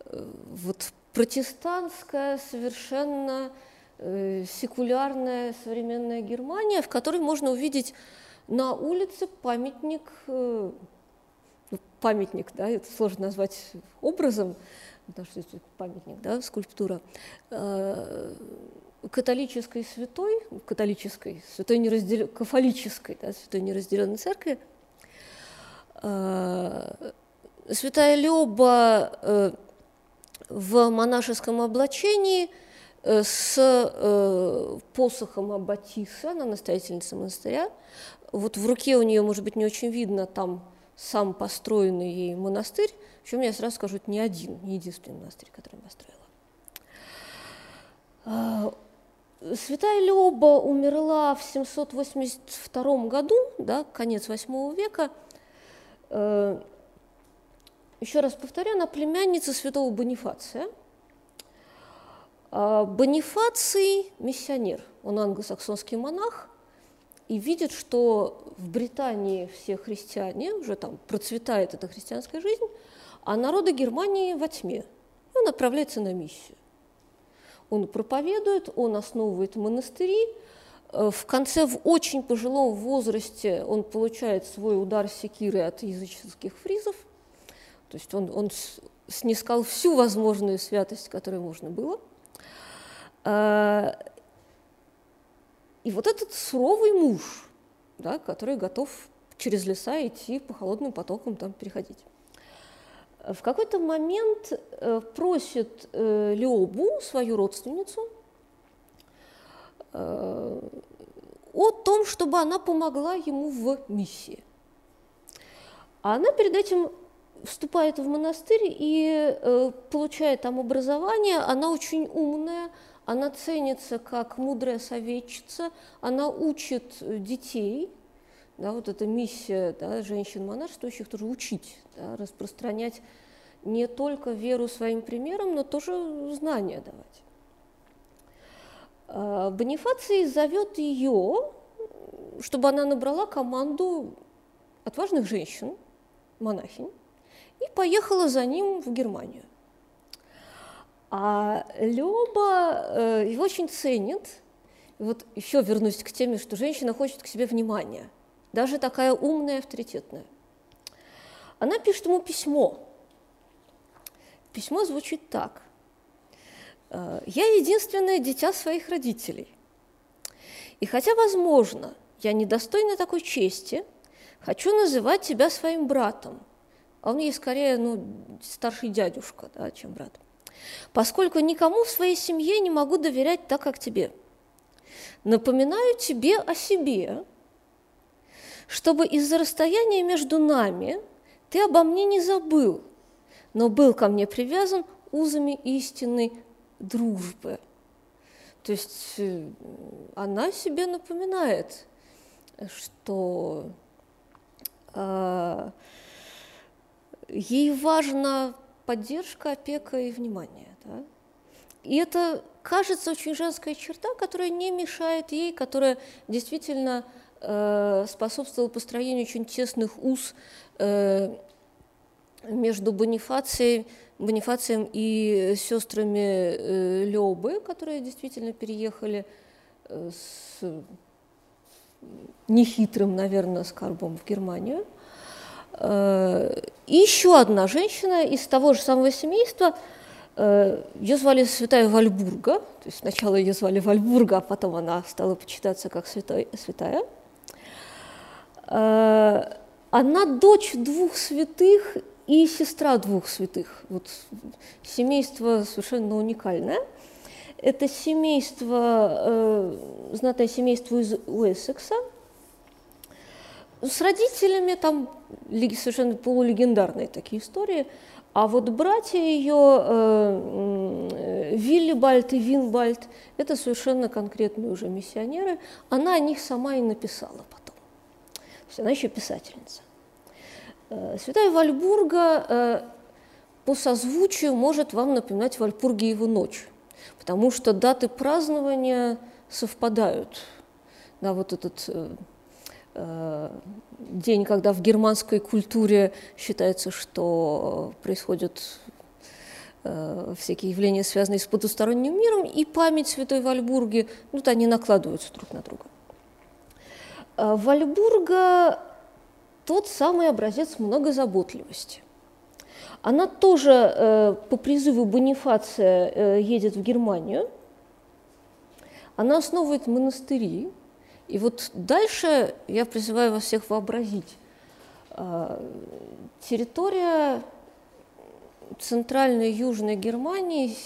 Speaker 2: Э, вот протестантская, совершенно э, секулярная современная Германия, в которой можно увидеть на улице памятник, э, ну, памятник, да, это сложно назвать образом, потому что это памятник, да, скульптура, э, католической святой, католической, святой нераздел... кафолической, да, святой неразделенной церкви, э, святая Леба э, в монашеском облачении э, с э, посохом Аббатиса, она настоятельница монастыря. Вот в руке у нее, может быть, не очень видно там сам построенный ей монастырь, причем я сразу скажу, это не один, не единственный монастырь, который она построила. Святая Леба умерла в 782 году, да, конец VIII века. Э, еще раз повторю, она племянница святого Бонифация. А Бонифаций – миссионер, он англосаксонский монах, и видит, что в Британии все христиане, уже там процветает эта христианская жизнь, а народы Германии во тьме. Он отправляется на миссию. Он проповедует, он основывает монастыри. Э, в конце, в очень пожилом возрасте, он получает свой удар секиры от языческих фризов. То есть он, он снискал всю возможную святость, которую можно было. Э, и вот этот суровый муж, да, который готов через леса идти по холодным потокам там переходить в какой-то момент э, просит э, Леобу, свою родственницу, о том, чтобы она помогла ему в миссии. А она перед этим вступает в монастырь и получает там образование. Она очень умная, она ценится как мудрая советчица, она учит детей – да, вот эта миссия да, женщин монашествующих тоже учить, да, распространять не только веру своим примером, но тоже знания давать. А, Бонифаций зовет ее, чтобы она набрала команду отважных женщин, монахинь, и поехала за ним в Германию. А Леба э, его очень ценит. Вот еще вернусь к теме, что женщина хочет к себе внимания – даже такая умная, авторитетная. Она пишет ему письмо. Письмо звучит так. «Э, «Я единственное дитя своих родителей. И хотя, возможно, я недостойна такой чести, хочу называть тебя своим братом». А он ей скорее ну, старший дядюшка, да, чем брат. «Поскольку никому в своей семье не могу доверять так, как тебе. Напоминаю тебе о себе, чтобы из-за расстояния между нами ты обо мне не забыл, но был ко мне привязан узами истинной дружбы. То есть э, она себе напоминает, что э, ей важна поддержка, опека и внимание. Да? И это кажется очень женская черта, которая не мешает ей, которая действительно Э, способствовал построению очень тесных уз э, между Бонифацией, Бонифацием и сестрами э, Лёбы, которые действительно переехали с нехитрым, наверное, скарбом в Германию. И еще одна женщина из того же самого семейства, ее звали Святая Вальбурга, то есть сначала ее звали Вальбурга, а потом она стала почитаться как святой, святая – Э, она дочь двух святых и сестра двух святых. Вот семейство совершенно уникальное. Это семейство, э, знатное семейство из Уэссекса. С родителями там совершенно полулегендарные такие истории. А вот братья ее, э, Виллибальд и Винбальд, это совершенно конкретные уже миссионеры. Она о них сама и написала потом есть она еще писательница. Э, Святая Вальбурга э, по созвучию может вам напоминать Вальпургиеву ночь, потому что даты празднования совпадают. Да, вот этот день, когда в германской культуре считается, что происходят всякие явления, связанные с потусторонним миром, и память Святой Вальбурги, ну, вот они накладываются друг на друга. Вальбурга тот самый образец многозаботливости. Она тоже э, по призыву Бонифация э, едет в Германию. Она основывает монастыри. И вот дальше я призываю вас всех вообразить. Э, территория центральной южной Германии,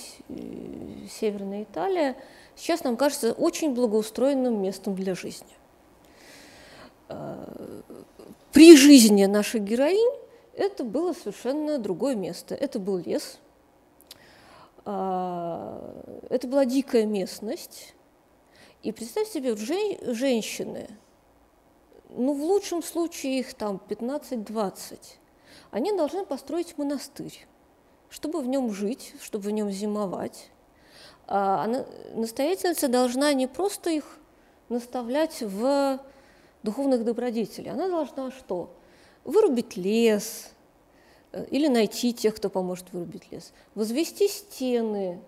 Speaker 2: северная Италия, сейчас нам кажется очень благоустроенным местом для жизни. При жизни наших героинь это было совершенно другое место. Это был лес, а, это была дикая местность. И представьте себе, жен, женщины, ну, в лучшем случае их там 15-20, они должны построить монастырь, чтобы в нем жить, чтобы в нем зимовать. А настоятельница должна не просто их наставлять в духовных добродетелей, она должна что? вырубить лес э, или найти тех, кто поможет вырубить лес, возвести стены,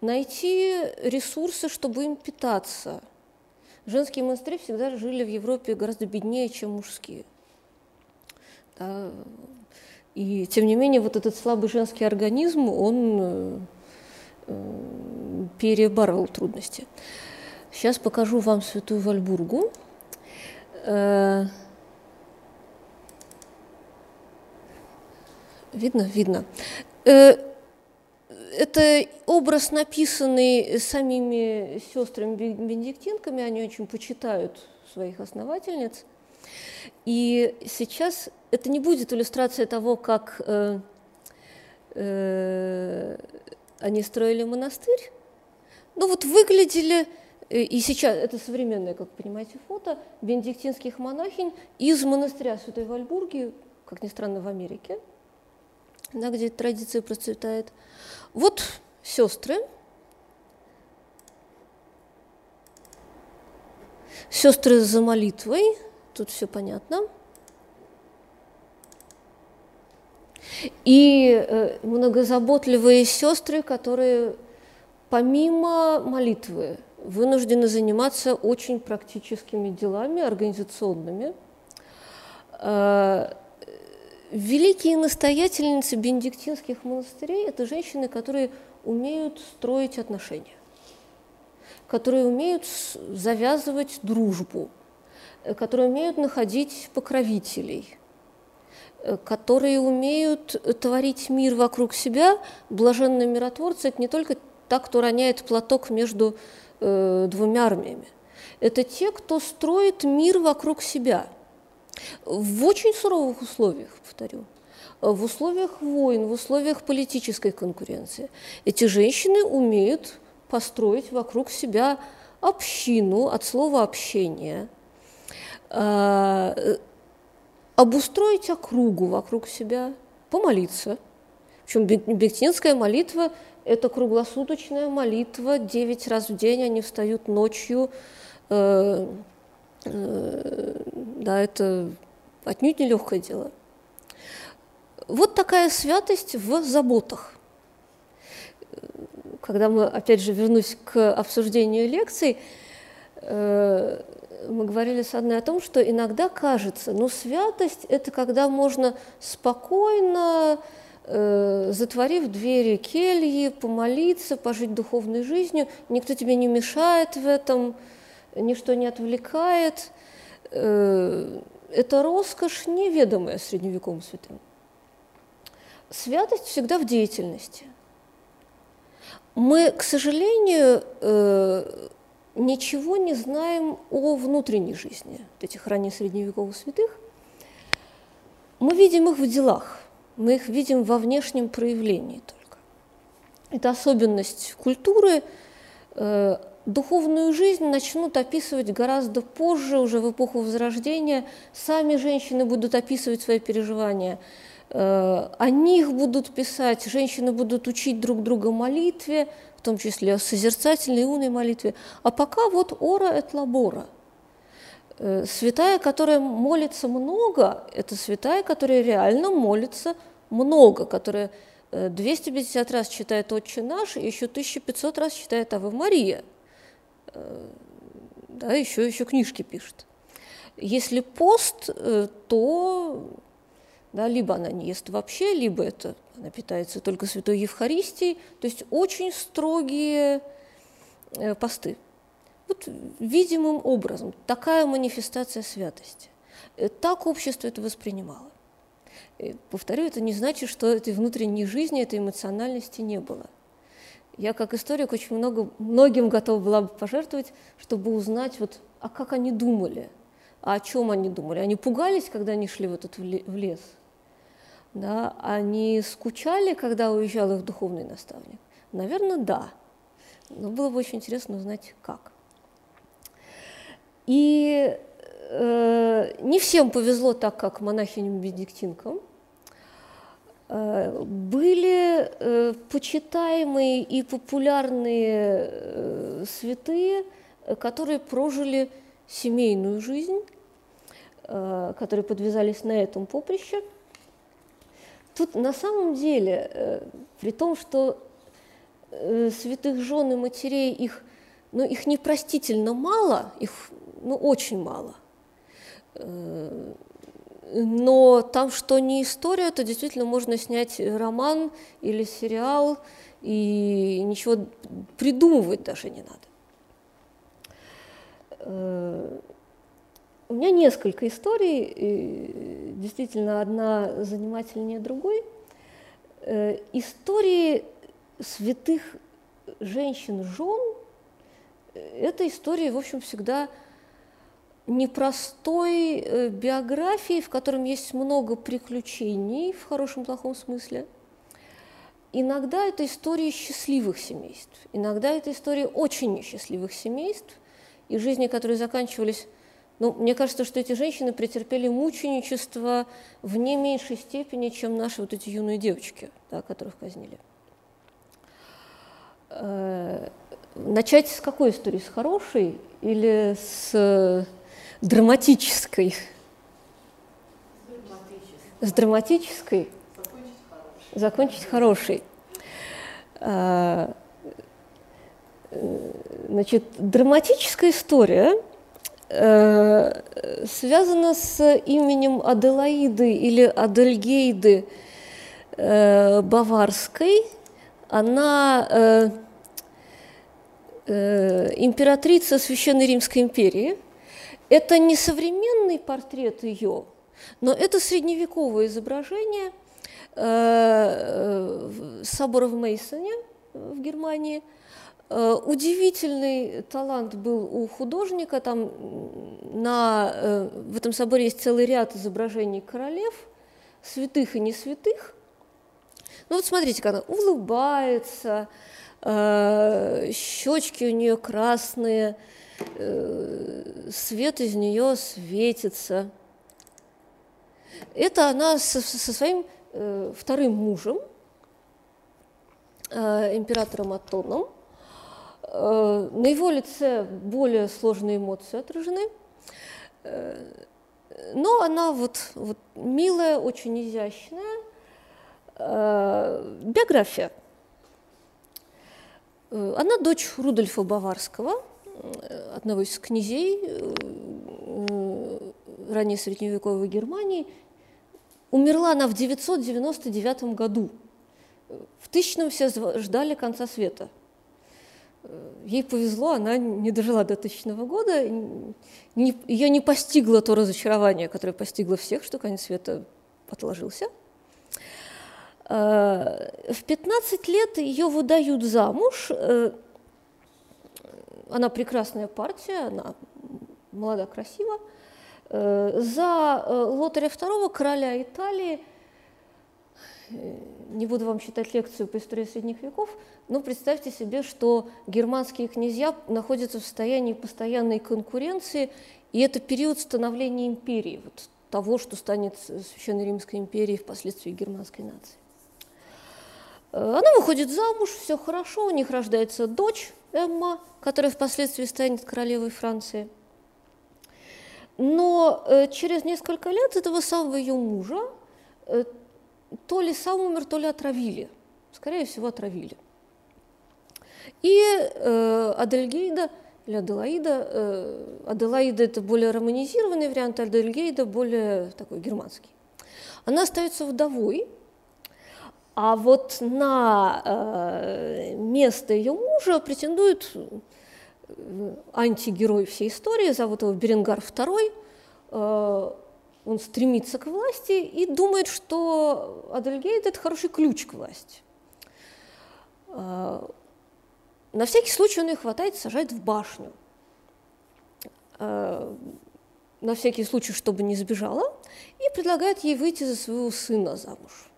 Speaker 2: найти ресурсы, чтобы им питаться. Женские монастыри всегда жили в Европе гораздо беднее, чем мужские. Да. И тем не менее, вот этот слабый женский организм, он э, э, переборол трудности. Сейчас покажу вам Святую Вальбургу. Видно? Видно. Э, это образ, написанный самими сестрами-бенедиктинками, они очень почитают своих основательниц. И сейчас это не будет иллюстрация того, как э, э, они строили монастырь. Ну вот выглядели, э, и сейчас, это современное, как понимаете, фото бенедиктинских монахинь из монастыря Святой Вальбурги, как ни странно, в Америке – да, где традиция процветает. Вот сестры. Сестры за молитвой. Тут все понятно. И э, многозаботливые сестры, которые помимо молитвы вынуждены заниматься очень практическими делами, организационными. Э, Великие настоятельницы бенедиктинских монастырей – это женщины, которые умеют строить отношения, которые умеют завязывать дружбу, э, которые умеют находить покровителей, э, которые умеют творить мир вокруг себя. Блаженные миротворцы – это не только та, кто роняет платок между э, двумя армиями. Это те, кто строит мир вокруг себя – в очень суровых условиях, повторю, в условиях войн, в условиях политической конкуренции. Эти женщины умеют построить вокруг себя общину от слова общение, э, обустроить округу вокруг себя, помолиться. Причем бектинская молитва – это круглосуточная молитва, девять раз в день они встают ночью, э, Э, да, это отнюдь не легкое дело. Вот такая святость в заботах. Когда мы, опять же, вернусь к обсуждению лекций, э, мы говорили с одной о том, что иногда кажется, ну, святость – это когда можно спокойно, э, затворив двери кельи, помолиться, пожить духовной жизнью, никто тебе не мешает в этом – ничто не отвлекает. Э, это роскошь, неведомая средневековым святым. Святость всегда в деятельности. Мы, к сожалению, э, ничего не знаем о внутренней жизни этих ранних средневековых святых. Мы видим их в делах, мы их видим во внешнем проявлении только. Это особенность культуры, э, духовную жизнь начнут описывать гораздо позже, уже в эпоху Возрождения. Сами женщины будут описывать свои переживания. Э, о них будут писать, женщины будут учить друг друга молитве, в том числе о созерцательной умной молитве. А пока вот ора et labora. Э, святая, которая молится много, это святая, которая реально молится много, которая 250 раз читает «Отче наш» и еще 1500 раз читает «Аве Мария». Да, еще, еще книжки пишет. Если пост, то да, либо она не ест вообще, либо это она питается только Святой Евхаристией, то есть очень строгие э, посты. Вот видимым образом такая манифестация святости. Э, так общество это воспринимало. И, повторю, это не значит, что этой внутренней жизни, этой эмоциональности не было. Я как историк очень много, многим готова была бы пожертвовать, чтобы узнать, вот, а как они думали, а о чем они думали. Они пугались, когда они шли в этот в лес – да, они скучали, когда уезжал их духовный наставник? Наверное, да. Но было бы очень интересно узнать, как. И э, не всем повезло так, как монахиням-бенедиктинкам. Э, были э, почитаемые и популярные э, святые, которые прожили семейную жизнь, которые подвязались на этом поприще – Тут на самом деле, при том, что святых жен и матерей их, ну, их непростительно мало, их ну, очень мало. Э, но там, что не история, то действительно можно снять роман или сериал, и ничего придумывать даже не надо. У меня несколько историй, действительно одна занимательнее другой. Э, истории святых женщин-жен – это истории, в общем, всегда непростой э, биографии, в котором есть много приключений, в хорошем-плохом смысле. Иногда это истории счастливых семейств, иногда это истории очень несчастливых семейств, и жизни, которые заканчивались ну, мне кажется, что эти женщины претерпели мученичество в не меньшей степени, чем наши вот эти юные девочки, да, которых казнили. Э, начать с какой истории? С хорошей или с драматической? С драматической. Закончить хорошей. Э, значит, драматическая история – Э, связана с именем Аделаиды или Адельгейды э, Баварской. Она э, императрица Священной Римской империи. Это не современный портрет ее, но это средневековое изображение собора в Мейсоне в Германии – Э, удивительный талант был у художника. Там на, э, в этом соборе есть целый ряд изображений королев, святых и не святых. Ну вот смотрите, как она улыбается, э, щечки у нее красные, свет из нее светится. Это она со, со своим вторым мужем, императором Атоном, Э, на его лице более сложные эмоции отражены, э, но она вот, вот милая, очень изящная. Э, биография. Она дочь Рудольфа Баварского, одного из князей ранее средневековой Германии. Умерла она в 999 году. В тысячном все ждали конца света – ей повезло, она не дожила до тысячного года, не, ее не постигло то разочарование, которое постигло всех, что конец света отложился. Э, в 15 лет ее выдают замуж. Э, она прекрасная партия, она молода, красива. Э, за Лотаря II, короля Италии – не буду вам читать лекцию по истории средних веков, но представьте себе, что германские князья находятся в состоянии постоянной конкуренции, и это период становления империи, вот того, что станет Священной Римской империей, впоследствии германской нации. Она выходит замуж, все хорошо, у них рождается дочь Эмма, которая впоследствии станет королевой Франции. Но э, через несколько лет этого самого ее мужа э, то ли сам умер, то ли отравили. Скорее всего, отравили. И э, Адельгейда или Аделаида, э, Аделаида это более романизированный вариант, Адельгейда более такой германский. Она остается вдовой, а вот на э, место ее мужа претендует э, антигерой всей истории, зовут его Беренгар II. Э, он стремится к власти и думает, что Адельгейд – это хороший ключ к власти. Э, на всякий случай он ее хватает, сажает в башню. Э, на всякий случай, чтобы не сбежала, и предлагает ей выйти за своего сына замуж.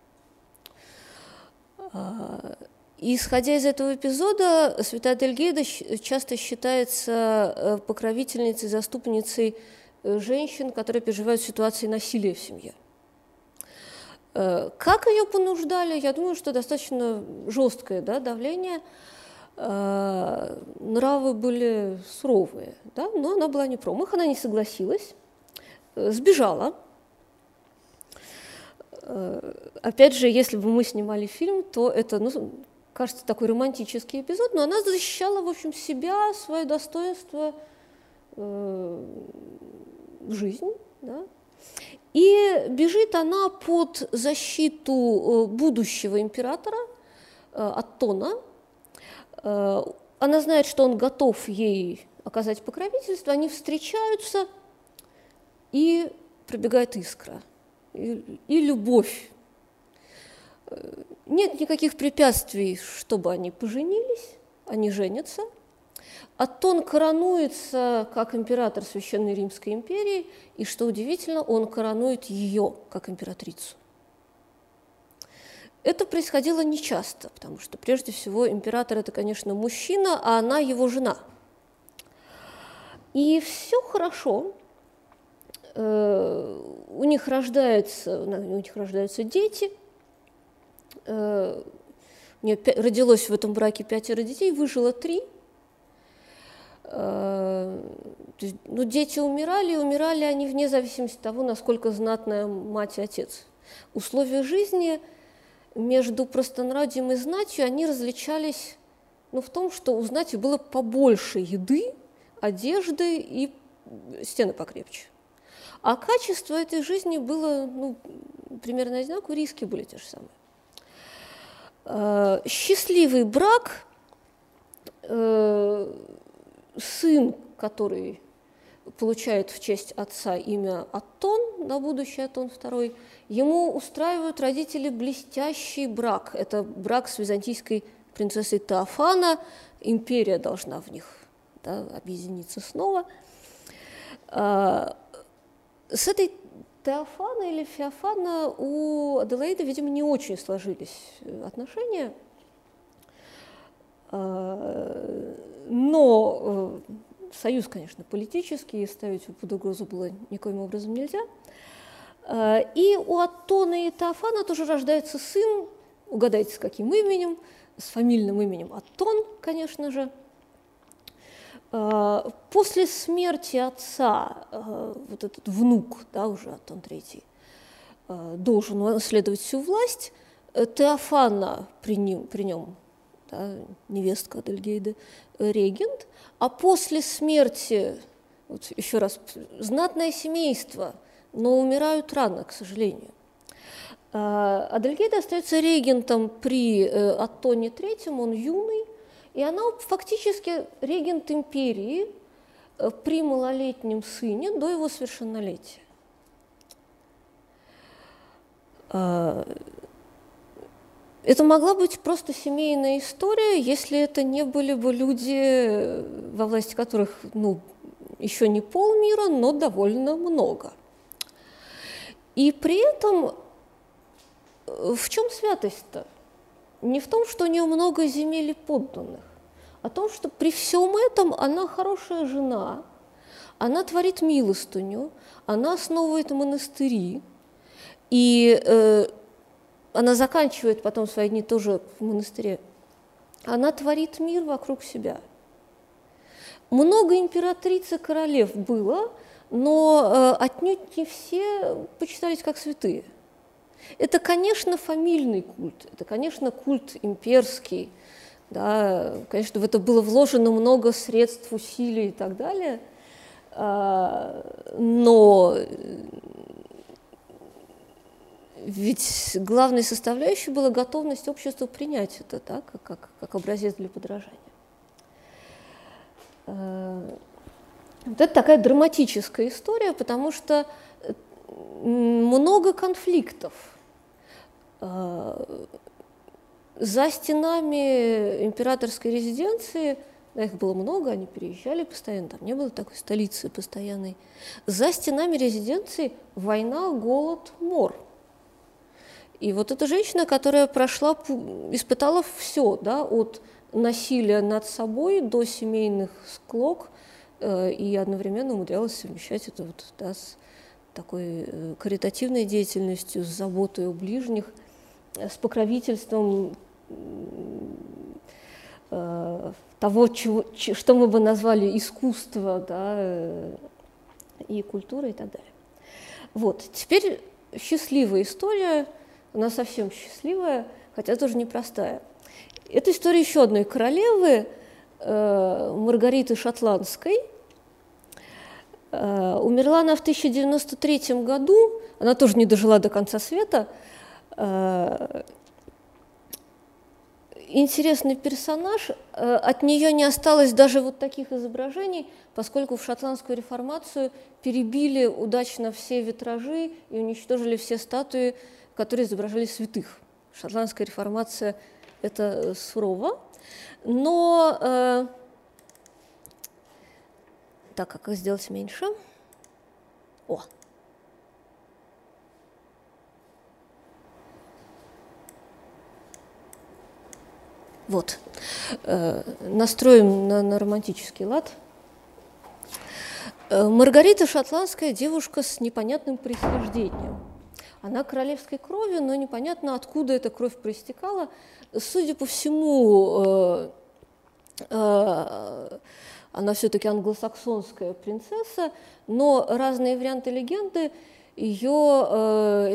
Speaker 2: А, исходя из этого эпизода, святая Дельгейда часто считается э, покровительницей, заступницей э, женщин, которые переживают ситуации насилия в семье. Э, как ее понуждали? Я думаю, что достаточно жесткое да, давление. Нравы были суровые, да, но она была не промах, она не согласилась, сбежала – опять же, если бы мы снимали фильм, то это, ну, кажется, такой романтический эпизод, но она защищала, в общем, себя, свое достоинство, э, жизнь, да? И бежит она под защиту э, будущего императора э, Аттона. Э, она знает, что он готов ей оказать покровительство, они встречаются, и пробегает искра – и, любовь. Нет никаких препятствий, чтобы они поженились, они женятся. Атон коронуется как император Священной Римской империи, и, что удивительно, он коронует ее как императрицу. Это происходило нечасто, потому что прежде всего император это, конечно, мужчина, а она его жена. И все хорошо, Э, у них рождаются, у них рождаются дети. Э, у нее родилось в этом браке пятеро детей, выжило три. Э, ну, дети умирали, умирали они вне зависимости от того, насколько знатная мать и отец. Условия жизни между простонародьем и знатью, они различались ну, в том, что у знати было побольше еды, одежды и стены покрепче. А качество этой жизни было ну, примерно одинаково, риски были те же самые. Э, счастливый брак, э, сын, который получает в честь отца имя Атон, на будущее Атон II, ему устраивают родители блестящий брак. Это брак с византийской принцессой Теофана, империя должна в них да, объединиться снова. С этой Теофана или Феофана у Аделаиды, видимо, не очень сложились э, отношения. А, но э, союз, конечно, политический, ставить под угрозу было никоим образом нельзя. А, и у Аттона и Теофана тоже рождается сын, угадайте, с каким именем, с фамильным именем Аттон, конечно же – после смерти отца э, вот этот внук, да, уже Антон III, э, должен наследовать всю власть, Теофана при нем, при нем да, невестка Адельгейда, регент, а после смерти, вот еще раз, знатное семейство, но умирают рано, к сожалению. Адельгейда остается регентом при Аттоне III, он юный, и она фактически регент империи э, при малолетнем сыне до его совершеннолетия. А, это могла быть просто семейная история, если это не были бы люди, во власти которых ну, еще не полмира, но довольно много. И при этом э, в чем святость-то? не в том, что у нее много земель и подданных, о том, что при всем этом она хорошая жена, она творит милостыню, она основывает монастыри, и э, она заканчивает потом свои дни тоже в монастыре. Она творит мир вокруг себя. Много императриц и королев было, но э, отнюдь не все почитались как святые. Это, конечно, фамильный культ, это, конечно, культ имперский, да, конечно, в это было вложено много средств, усилий и так далее, а, но ведь главной составляющей была готовность общества принять это да, как, как, образец для подражания. А, вот это такая драматическая история, потому что много конфликтов. А, за стенами императорской резиденции, да, их было много, они переезжали постоянно, там не было такой столицы постоянной. За стенами резиденции война, голод, мор. И вот эта женщина, которая прошла, испытала все, да, от насилия над собой до семейных склок, э, и одновременно умудрялась совмещать это вот, да, с такой э, каритативной деятельностью, с заботой о ближних, с покровительством э, того, чего, что мы бы назвали искусство да, э, и культура и так далее. Вот, теперь счастливая история, она совсем счастливая, хотя тоже непростая. Это история еще одной королевы, э, Маргариты Шотландской. Э, умерла она в 1093 году, она тоже не дожила до конца света. Э, интересный персонаж. Э, от нее не осталось даже вот таких изображений, поскольку в шотландскую реформацию перебили удачно все витражи и уничтожили все статуи, которые изображали святых. Шотландская реформация – это сурово. Но э, так, как сделать меньше? О, Вот. Э, настроим на, на романтический лад. Э, Маргарита Шотландская девушка с непонятным происхождением. Она королевской крови, но непонятно, откуда эта кровь проистекала. Судя по всему, э, она все-таки англосаксонская принцесса, но разные варианты легенды ее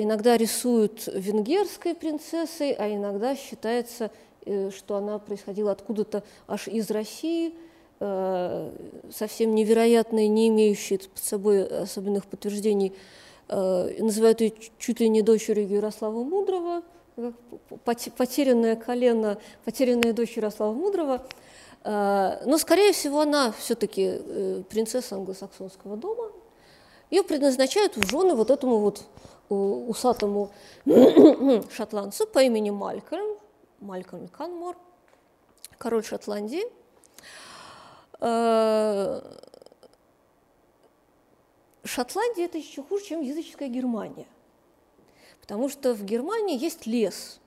Speaker 2: иногда рисуют венгерской принцессой, а иногда считается что она происходила откуда-то аж из России, э, совсем невероятная, не имеющая под собой особенных подтверждений, э, называют ее чуть ли не дочерью Ярослава Мудрого, потерянное колено, потерянная дочь Ярослава Мудрого. Но, скорее всего, она все-таки принцесса англосаксонского дома. Ее предназначают в жены вот этому вот усатому шотландцу по имени Малькольм, Малькольм Канмор, король Шотландии. Э, Шотландия – это еще хуже, чем языческая Германия, потому что в Германии есть лес,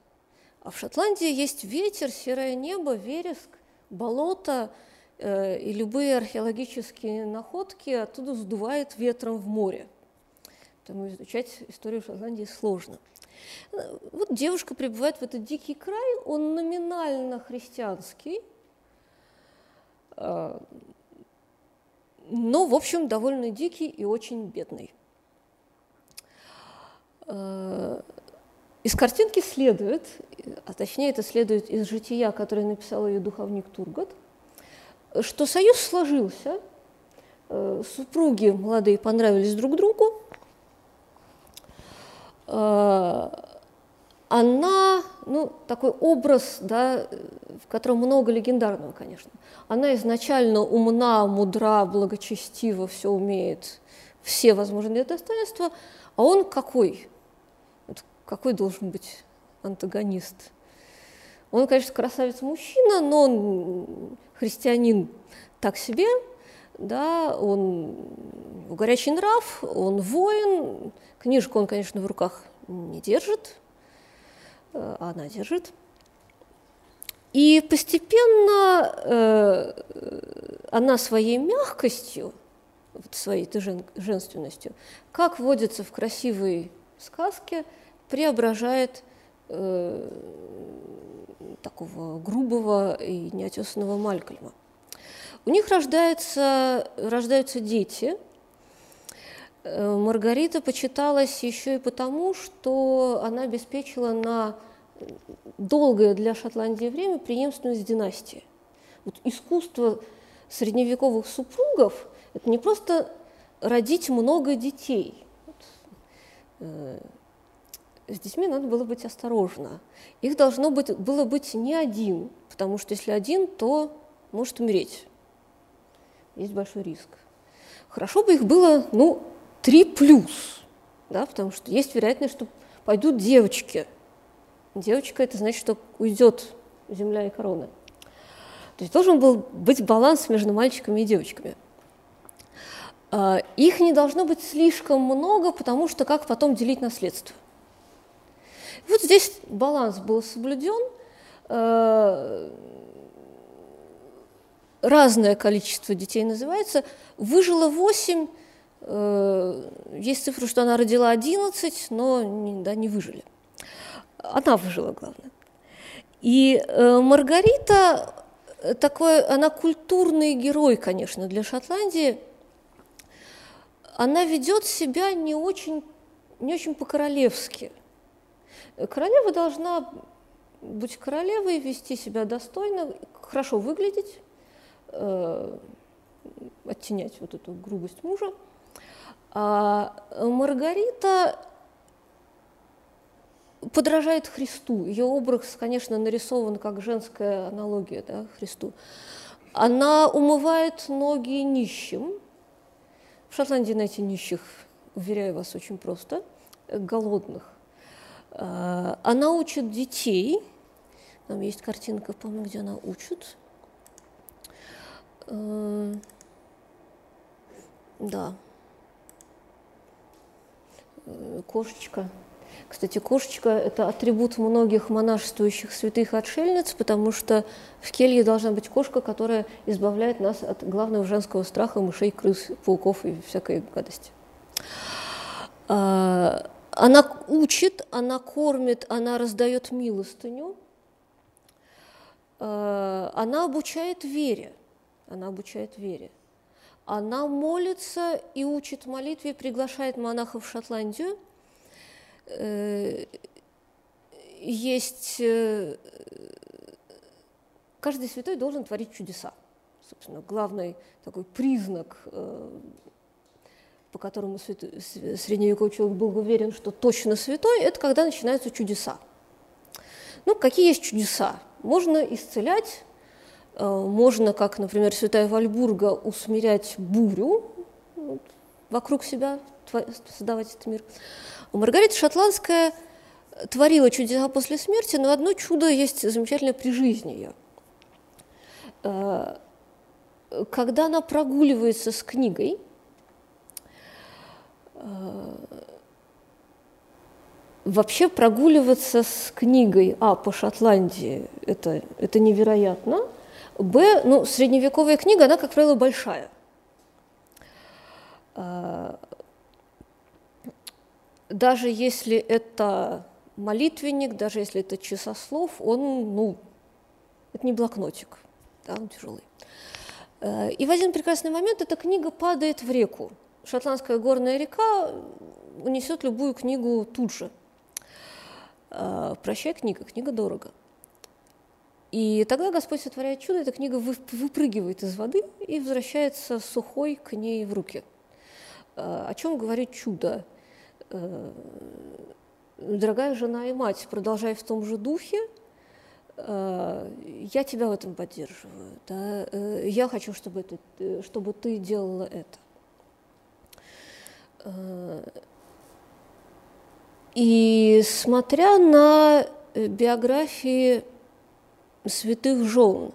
Speaker 2: а в Шотландии есть ветер, серое небо, вереск, болото, э, и любые археологические находки оттуда сдувает ветром в море. Поэтому изучать историю Шотландии сложно. Вот девушка прибывает в этот дикий край, он номинально христианский, а, но, в общем, довольно дикий и очень бедный. А, из картинки следует, а точнее это следует из жития, которое написал ее духовник Тургот, что союз сложился, а, супруги молодые понравились друг другу, Э, она, ну, такой образ, да, в котором много легендарного, конечно. Она изначально умна, мудра, благочестива, все умеет, все возможные достоинства, а он какой? Вот какой должен быть антагонист? Он, конечно, красавец-мужчина, но он христианин так себе, да, он горячий нрав, он воин, книжку он, конечно, в руках не держит, а она держит. И постепенно э, она своей мягкостью, своей жен, женственностью, как водится в красивой сказке, преображает э, такого грубого и неотесанного Малькольма. У них рождается, рождаются дети, Маргарита почиталась еще и потому, что она обеспечила на долгое для Шотландии время преемственность династии. Вот искусство средневековых супругов – это не просто родить много детей. Э, с детьми надо было быть осторожно. Их должно быть, было быть не один, потому что если один, то может умереть. Есть большой риск. Хорошо бы их было, ну, три плюс, да, потому что есть вероятность, что пойдут девочки. Девочка – это значит, что уйдет земля и корона. То есть должен был быть баланс между мальчиками и девочками. А, их не должно быть слишком много, потому что как потом делить наследство? Вот здесь баланс был соблюден. Разное количество детей называется. Выжило 8, а, есть цифра, что она родила 11, но да, не выжили. Она выжила, главное. И Маргарита такой, она культурный герой, конечно, для Шотландии. Она ведет себя не очень, не очень по-королевски. Королева должна быть королевой, вести себя достойно, хорошо выглядеть, э, оттенять вот эту грубость мужа. А Маргарита подражает Христу. Ее образ, конечно, нарисован как женская аналогия да, Христу. Она умывает ноги нищим. В Шотландии найти нищих, уверяю вас, очень просто, голодных. А, она учит детей. Там есть картинка, по-моему, где она учит. А, да. Э, кошечка. Кстати, кошечка – это атрибут многих монашествующих святых отшельниц, потому что в келье должна быть кошка, которая избавляет нас от главного женского страха мышей, крыс, пауков и всякой гадости. А, она учит, она кормит, она раздает милостыню, а, она обучает вере, она обучает вере. Она молится и учит молитве, приглашает монахов в Шотландию – Э, есть... Э, каждый святой должен творить чудеса. Собственно, главный такой признак, э, по которому средневековый человек был уверен, что точно святой, это когда начинаются чудеса. Ну, какие есть чудеса? Можно исцелять, можно, как, например, святая Вальбурга, усмирять бурю вокруг себя, создавать этот мир. Маргарита Шотландская творила чудеса после смерти, но одно чудо есть замечательное при жизни ее. Э, когда она прогуливается с книгой, э, вообще прогуливаться с книгой, а, по Шотландии, это, это невероятно, б, ну, средневековая книга, она, как правило, большая. Э, даже если это молитвенник, даже если это часослов, он, ну, это не блокнотик, да, он тяжелый. Э, и в один прекрасный момент эта книга падает в реку. Шотландская горная река унесет любую книгу тут же. Э, Прощай, книга, книга дорого. И тогда Господь сотворяет чудо, эта книга выпрыгивает из воды и возвращается сухой к ней в руки. Э, о чем говорит чудо? Э, дорогая жена и мать, продолжай в том же духе, э, я тебя в этом поддерживаю, да, э, я хочу, чтобы, это, чтобы ты делала это. И смотря на биографии святых жен,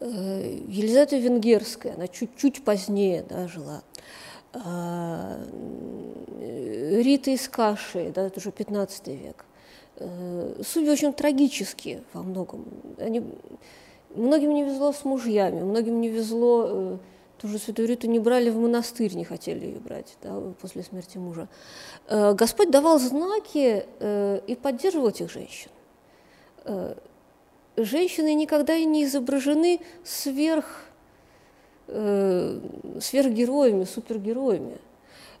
Speaker 2: Елизавета Венгерская, она чуть-чуть позднее да, жила, а, Рита из Каши, да, это уже 15 век. Э, судьбы очень трагические во многом. Они, многим не везло с мужьями, многим не везло, э, ту же Святую Риту не брали в монастырь, не хотели ее брать да, после смерти мужа. Э, Господь давал знаки и поддерживал этих женщин. Женщины никогда и не изображены сверх, сверхгероями, супергероями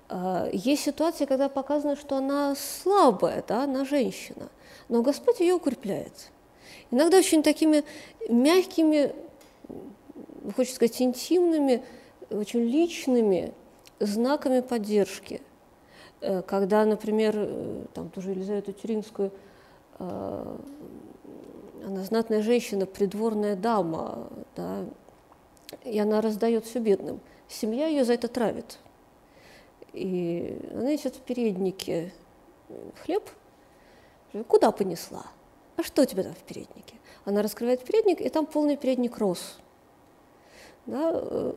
Speaker 2: А, есть ситуации, когда показано, что она слабая, да, она женщина, но Господь ее укрепляет. Иногда очень такими мягкими, хочется сказать, интимными, очень личными знаками поддержки. Э, когда, например, э, там тоже Елизавету Тюринскую, э, она знатная женщина, придворная дама, да, и она раздает все бедным. Семья ее за это травит. И она несет в переднике хлеб. Куда понесла? А что у тебя там в переднике? Она раскрывает передник, и там полный передник роз. Да?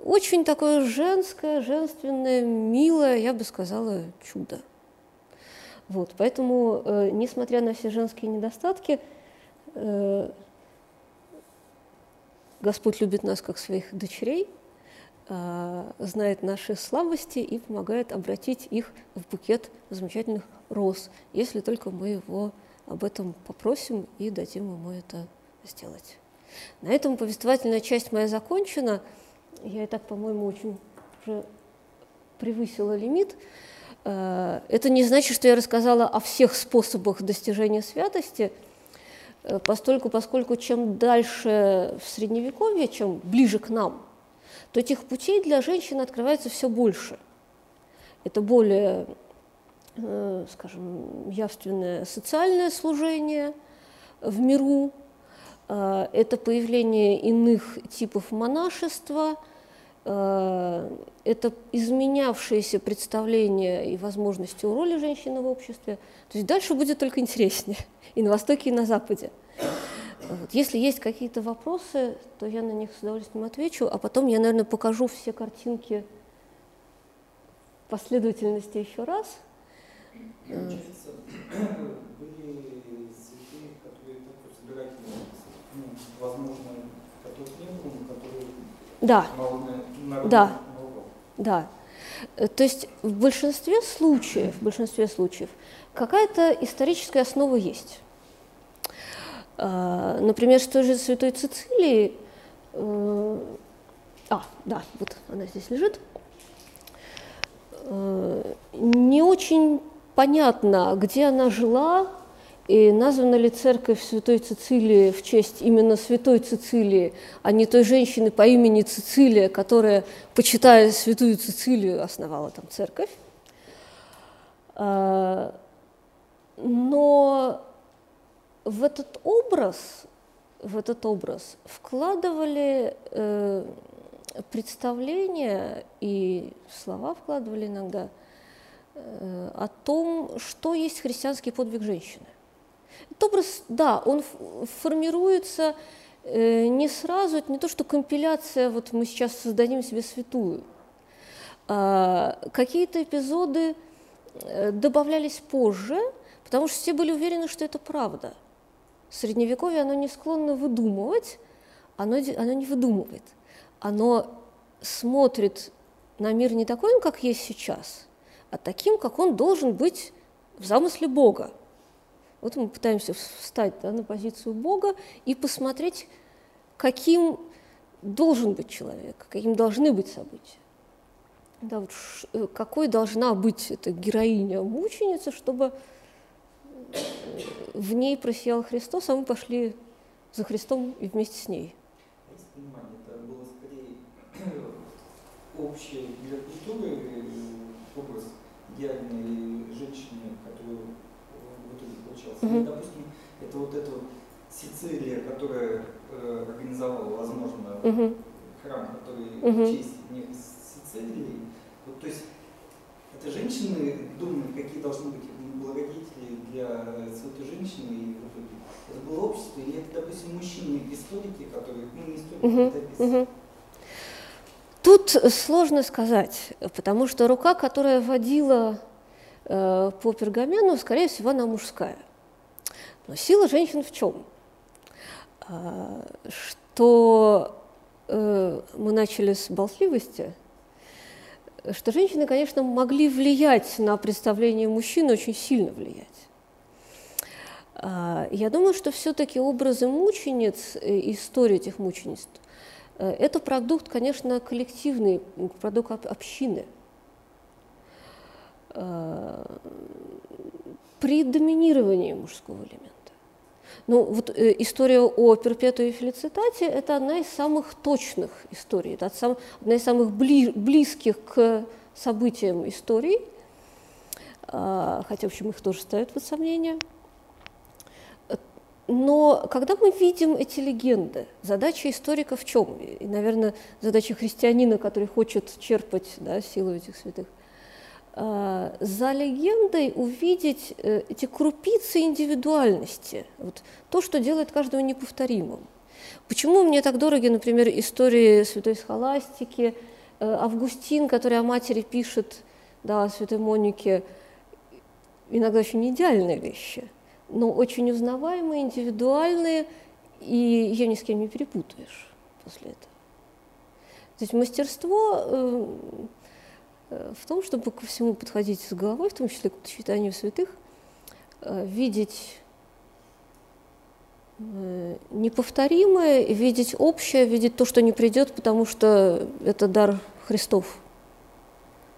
Speaker 2: Очень такое женское, женственное, милое, я бы сказала, чудо. Вот, поэтому, э, несмотря на все женские недостатки, э, Господь любит нас как своих дочерей – а, знает наши слабости и помогает обратить их в букет замечательных роз, если только мы его об этом попросим и дадим ему это сделать. На этом повествовательная часть моя закончена. Я и так, по-моему, очень уже превысила лимит. А, это не значит, что я рассказала о всех способах достижения святости, э, постольку, поскольку чем дальше в Средневековье, чем ближе к нам – то этих путей для женщины открывается все больше. Это более, э, скажем, явственное социальное служение в миру, э, это появление иных типов монашества, э, это изменявшееся представление и возможности у роли женщины в обществе. То есть дальше будет только интереснее и на Востоке, и на Западе. Вот. Если есть какие-то вопросы, то я на них с удовольствием отвечу, а потом я, наверное, покажу все картинки последовательности еще раз.
Speaker 4: Получается, были святые, которые такой собирательные, ну, возможно, которых не было, но которые
Speaker 2: да. да. Да. Э, то есть в большинстве случаев, в большинстве случаев какая-то историческая основа есть. А, например, что же Святой Цицилии, э, а, да, вот она здесь лежит, э, не очень понятно, где она жила, и названа ли церковь Святой Цицилии в честь именно Святой Цицилии, а не той женщины по имени Цицилия, которая, почитая Святую Цицилию, основала там церковь. А, но в этот образ, в этот образ вкладывали э, представления и слова вкладывали иногда э, о том, что есть христианский подвиг женщины. Этот образ, да, он формируется э, не сразу, это не то, что компиляция, вот мы сейчас создадим себе святую. А какие-то эпизоды э, добавлялись позже, потому что все были уверены, что это правда – Средневековье, оно не склонно выдумывать, оно, оно не выдумывает. Оно смотрит на мир не такой, как есть сейчас, а таким, как он должен быть в замысле Бога. Вот мы пытаемся встать да, на позицию Бога и посмотреть, каким должен быть человек, каким должны быть события. Да, вот, э, какой должна быть эта героиня-мученица, чтобы в ней просиял Христос, а мы пошли за Христом и вместе с ней.
Speaker 4: Понимание, это было скорее общее для культуры э, образ идеальной женщины, Mm-hmm. допустим, это вот эта вот Сицилия, которая э, организовала, возможно, mm-hmm. храм, который mm-hmm. в честь Сицилии. Вот, то есть это женщины думают, какие должны быть благодетели для святой женщины, и это было общество, и это, допустим, мужчины историки, которые, ну, не историки, угу, это угу.
Speaker 2: Тут сложно сказать, потому что рука, которая водила э, по пергамену, скорее всего, она мужская. Но сила женщин в чем? А, что э, мы начали с болтливости – что женщины, конечно, могли влиять на представление мужчин, очень сильно влиять. А, я думаю, что все-таки образы мучениц, э, история этих мучениц, э, это продукт, конечно, коллективный, продукт общины. э, при доминировании мужского элемента. Ну, вот э, история о перпетуе фелицитате – это одна из самых точных историй, это сам, одна из самых бли, близких к событиям историй, э, хотя, в общем, их тоже ставят под сомнение. Но когда мы видим эти легенды, задача историка в чем? И, наверное, задача христианина, который хочет черпать да, силу этих святых, а, за легендой увидеть э, эти крупицы индивидуальности, вот то, что делает каждого неповторимым. Почему мне так дороги, например, истории святой схоластики, э, Августин, который о матери пишет, да, о святой Монике, иногда очень идеальные вещи, но очень узнаваемые, индивидуальные, и ее ни с кем не перепутаешь после этого. То есть мастерство э, Э, в том, чтобы ко всему подходить с головой, в том числе к читанию святых, э, видеть э, неповторимое, видеть общее, видеть то, что не придет, потому что это дар Христов.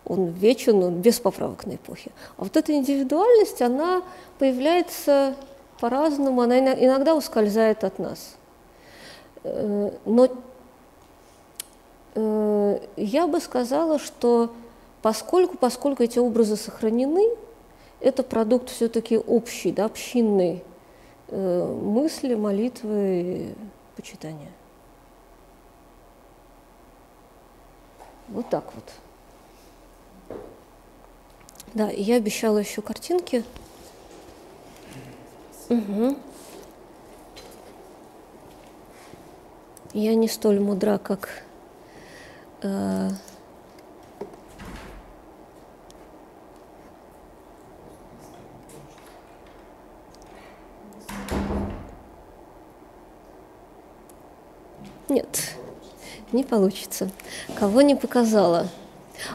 Speaker 2: Он вечен, он без поправок на эпохе. А вот эта индивидуальность, она появляется по-разному, она иногда ускользает от нас. Но я бы сказала, что Поскольку, поскольку эти образы сохранены, это продукт все-таки общий, да, общинной э, мысли, молитвы, почитания. Вот так вот. Да, я обещала еще картинки. Угу. Я не столь мудра, как э, Нет, не получится. Кого не показала?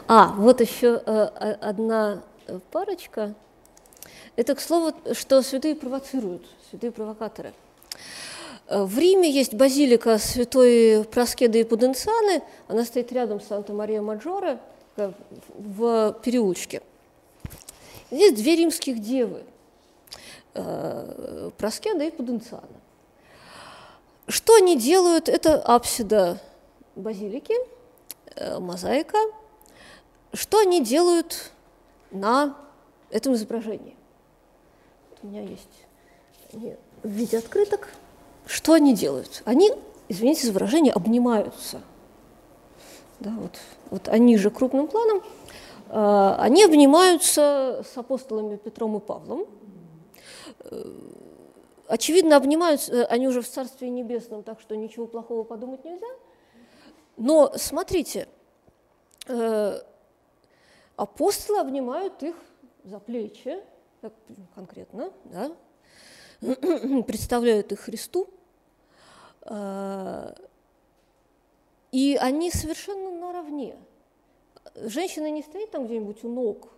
Speaker 2: А, вот еще э, одна парочка. Это, к слову, что святые провоцируют, святые провокаторы. Э, в Риме есть базилика святой Проскеды и Пуденцианы. Она стоит рядом с Санта-Мария-Маджоре в переулочке. Здесь две римских девы э, – Проскеда и Пуденциана. Что они делают? Это апсида базилики, э, мозаика. Что они делают на этом изображении? у меня есть в виде открыток. Что они делают? Они, извините за выражение, обнимаются. Да, вот, вот они же крупным планом. Э, они обнимаются с апостолами Петром и Павлом э, очевидно, обнимаются э, они уже в Царстве Небесном, так что ничего плохого подумать нельзя. Но смотрите, э, апостолы обнимают их за плечи, так конкретно, да, представляют их Христу, э, и они совершенно наравне. Женщина не стоит там где-нибудь у ног,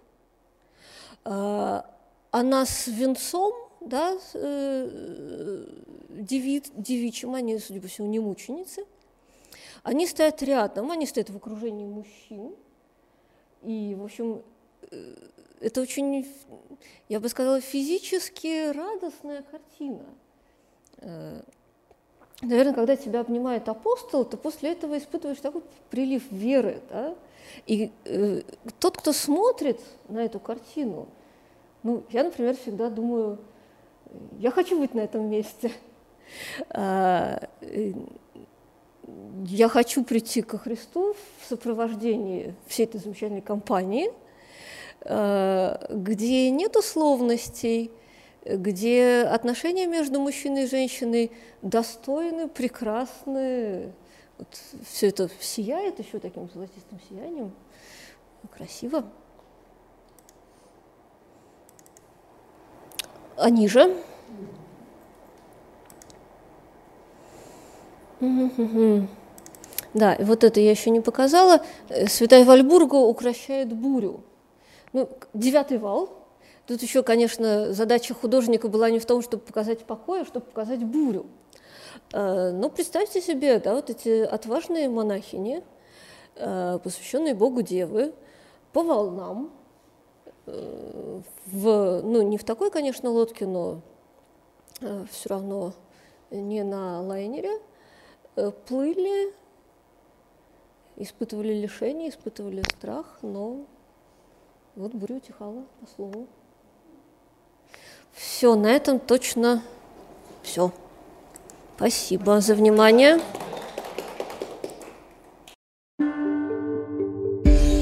Speaker 2: она с венцом да, э, деви, девичьим, они, судя по всему, не мученицы. Они стоят рядом, они стоят в окружении мужчин. И, в общем, э, это очень, я бы сказала, физически радостная картина. Э, наверное, когда тебя обнимает апостол, то после этого испытываешь такой прилив веры. Да? И э, тот, кто смотрит на эту картину, ну, я, например, всегда думаю, я хочу быть на этом месте. А, я хочу прийти ко Христу в сопровождении всей этой замечательной компании, а, где нет условностей, где отношения между мужчиной и женщиной достойны, прекрасны. Вот все это сияет еще таким золотистым сиянием. Красиво. А ниже? Да, вот это я еще не показала. Э, Святая Вальбурга укращает бурю. Ну, девятый вал. Тут еще, конечно, задача художника была не в том, чтобы показать покой, а чтобы показать бурю. Э, но представьте себе, да, вот эти отважные монахини, э, посвященные Богу Девы, по волнам, в, ну, не в такой, конечно, лодке, но э, все равно не на лайнере, э, плыли, испытывали лишение, испытывали страх, но вот буря утихала, по слову. Все, на этом точно все. Спасибо за внимание.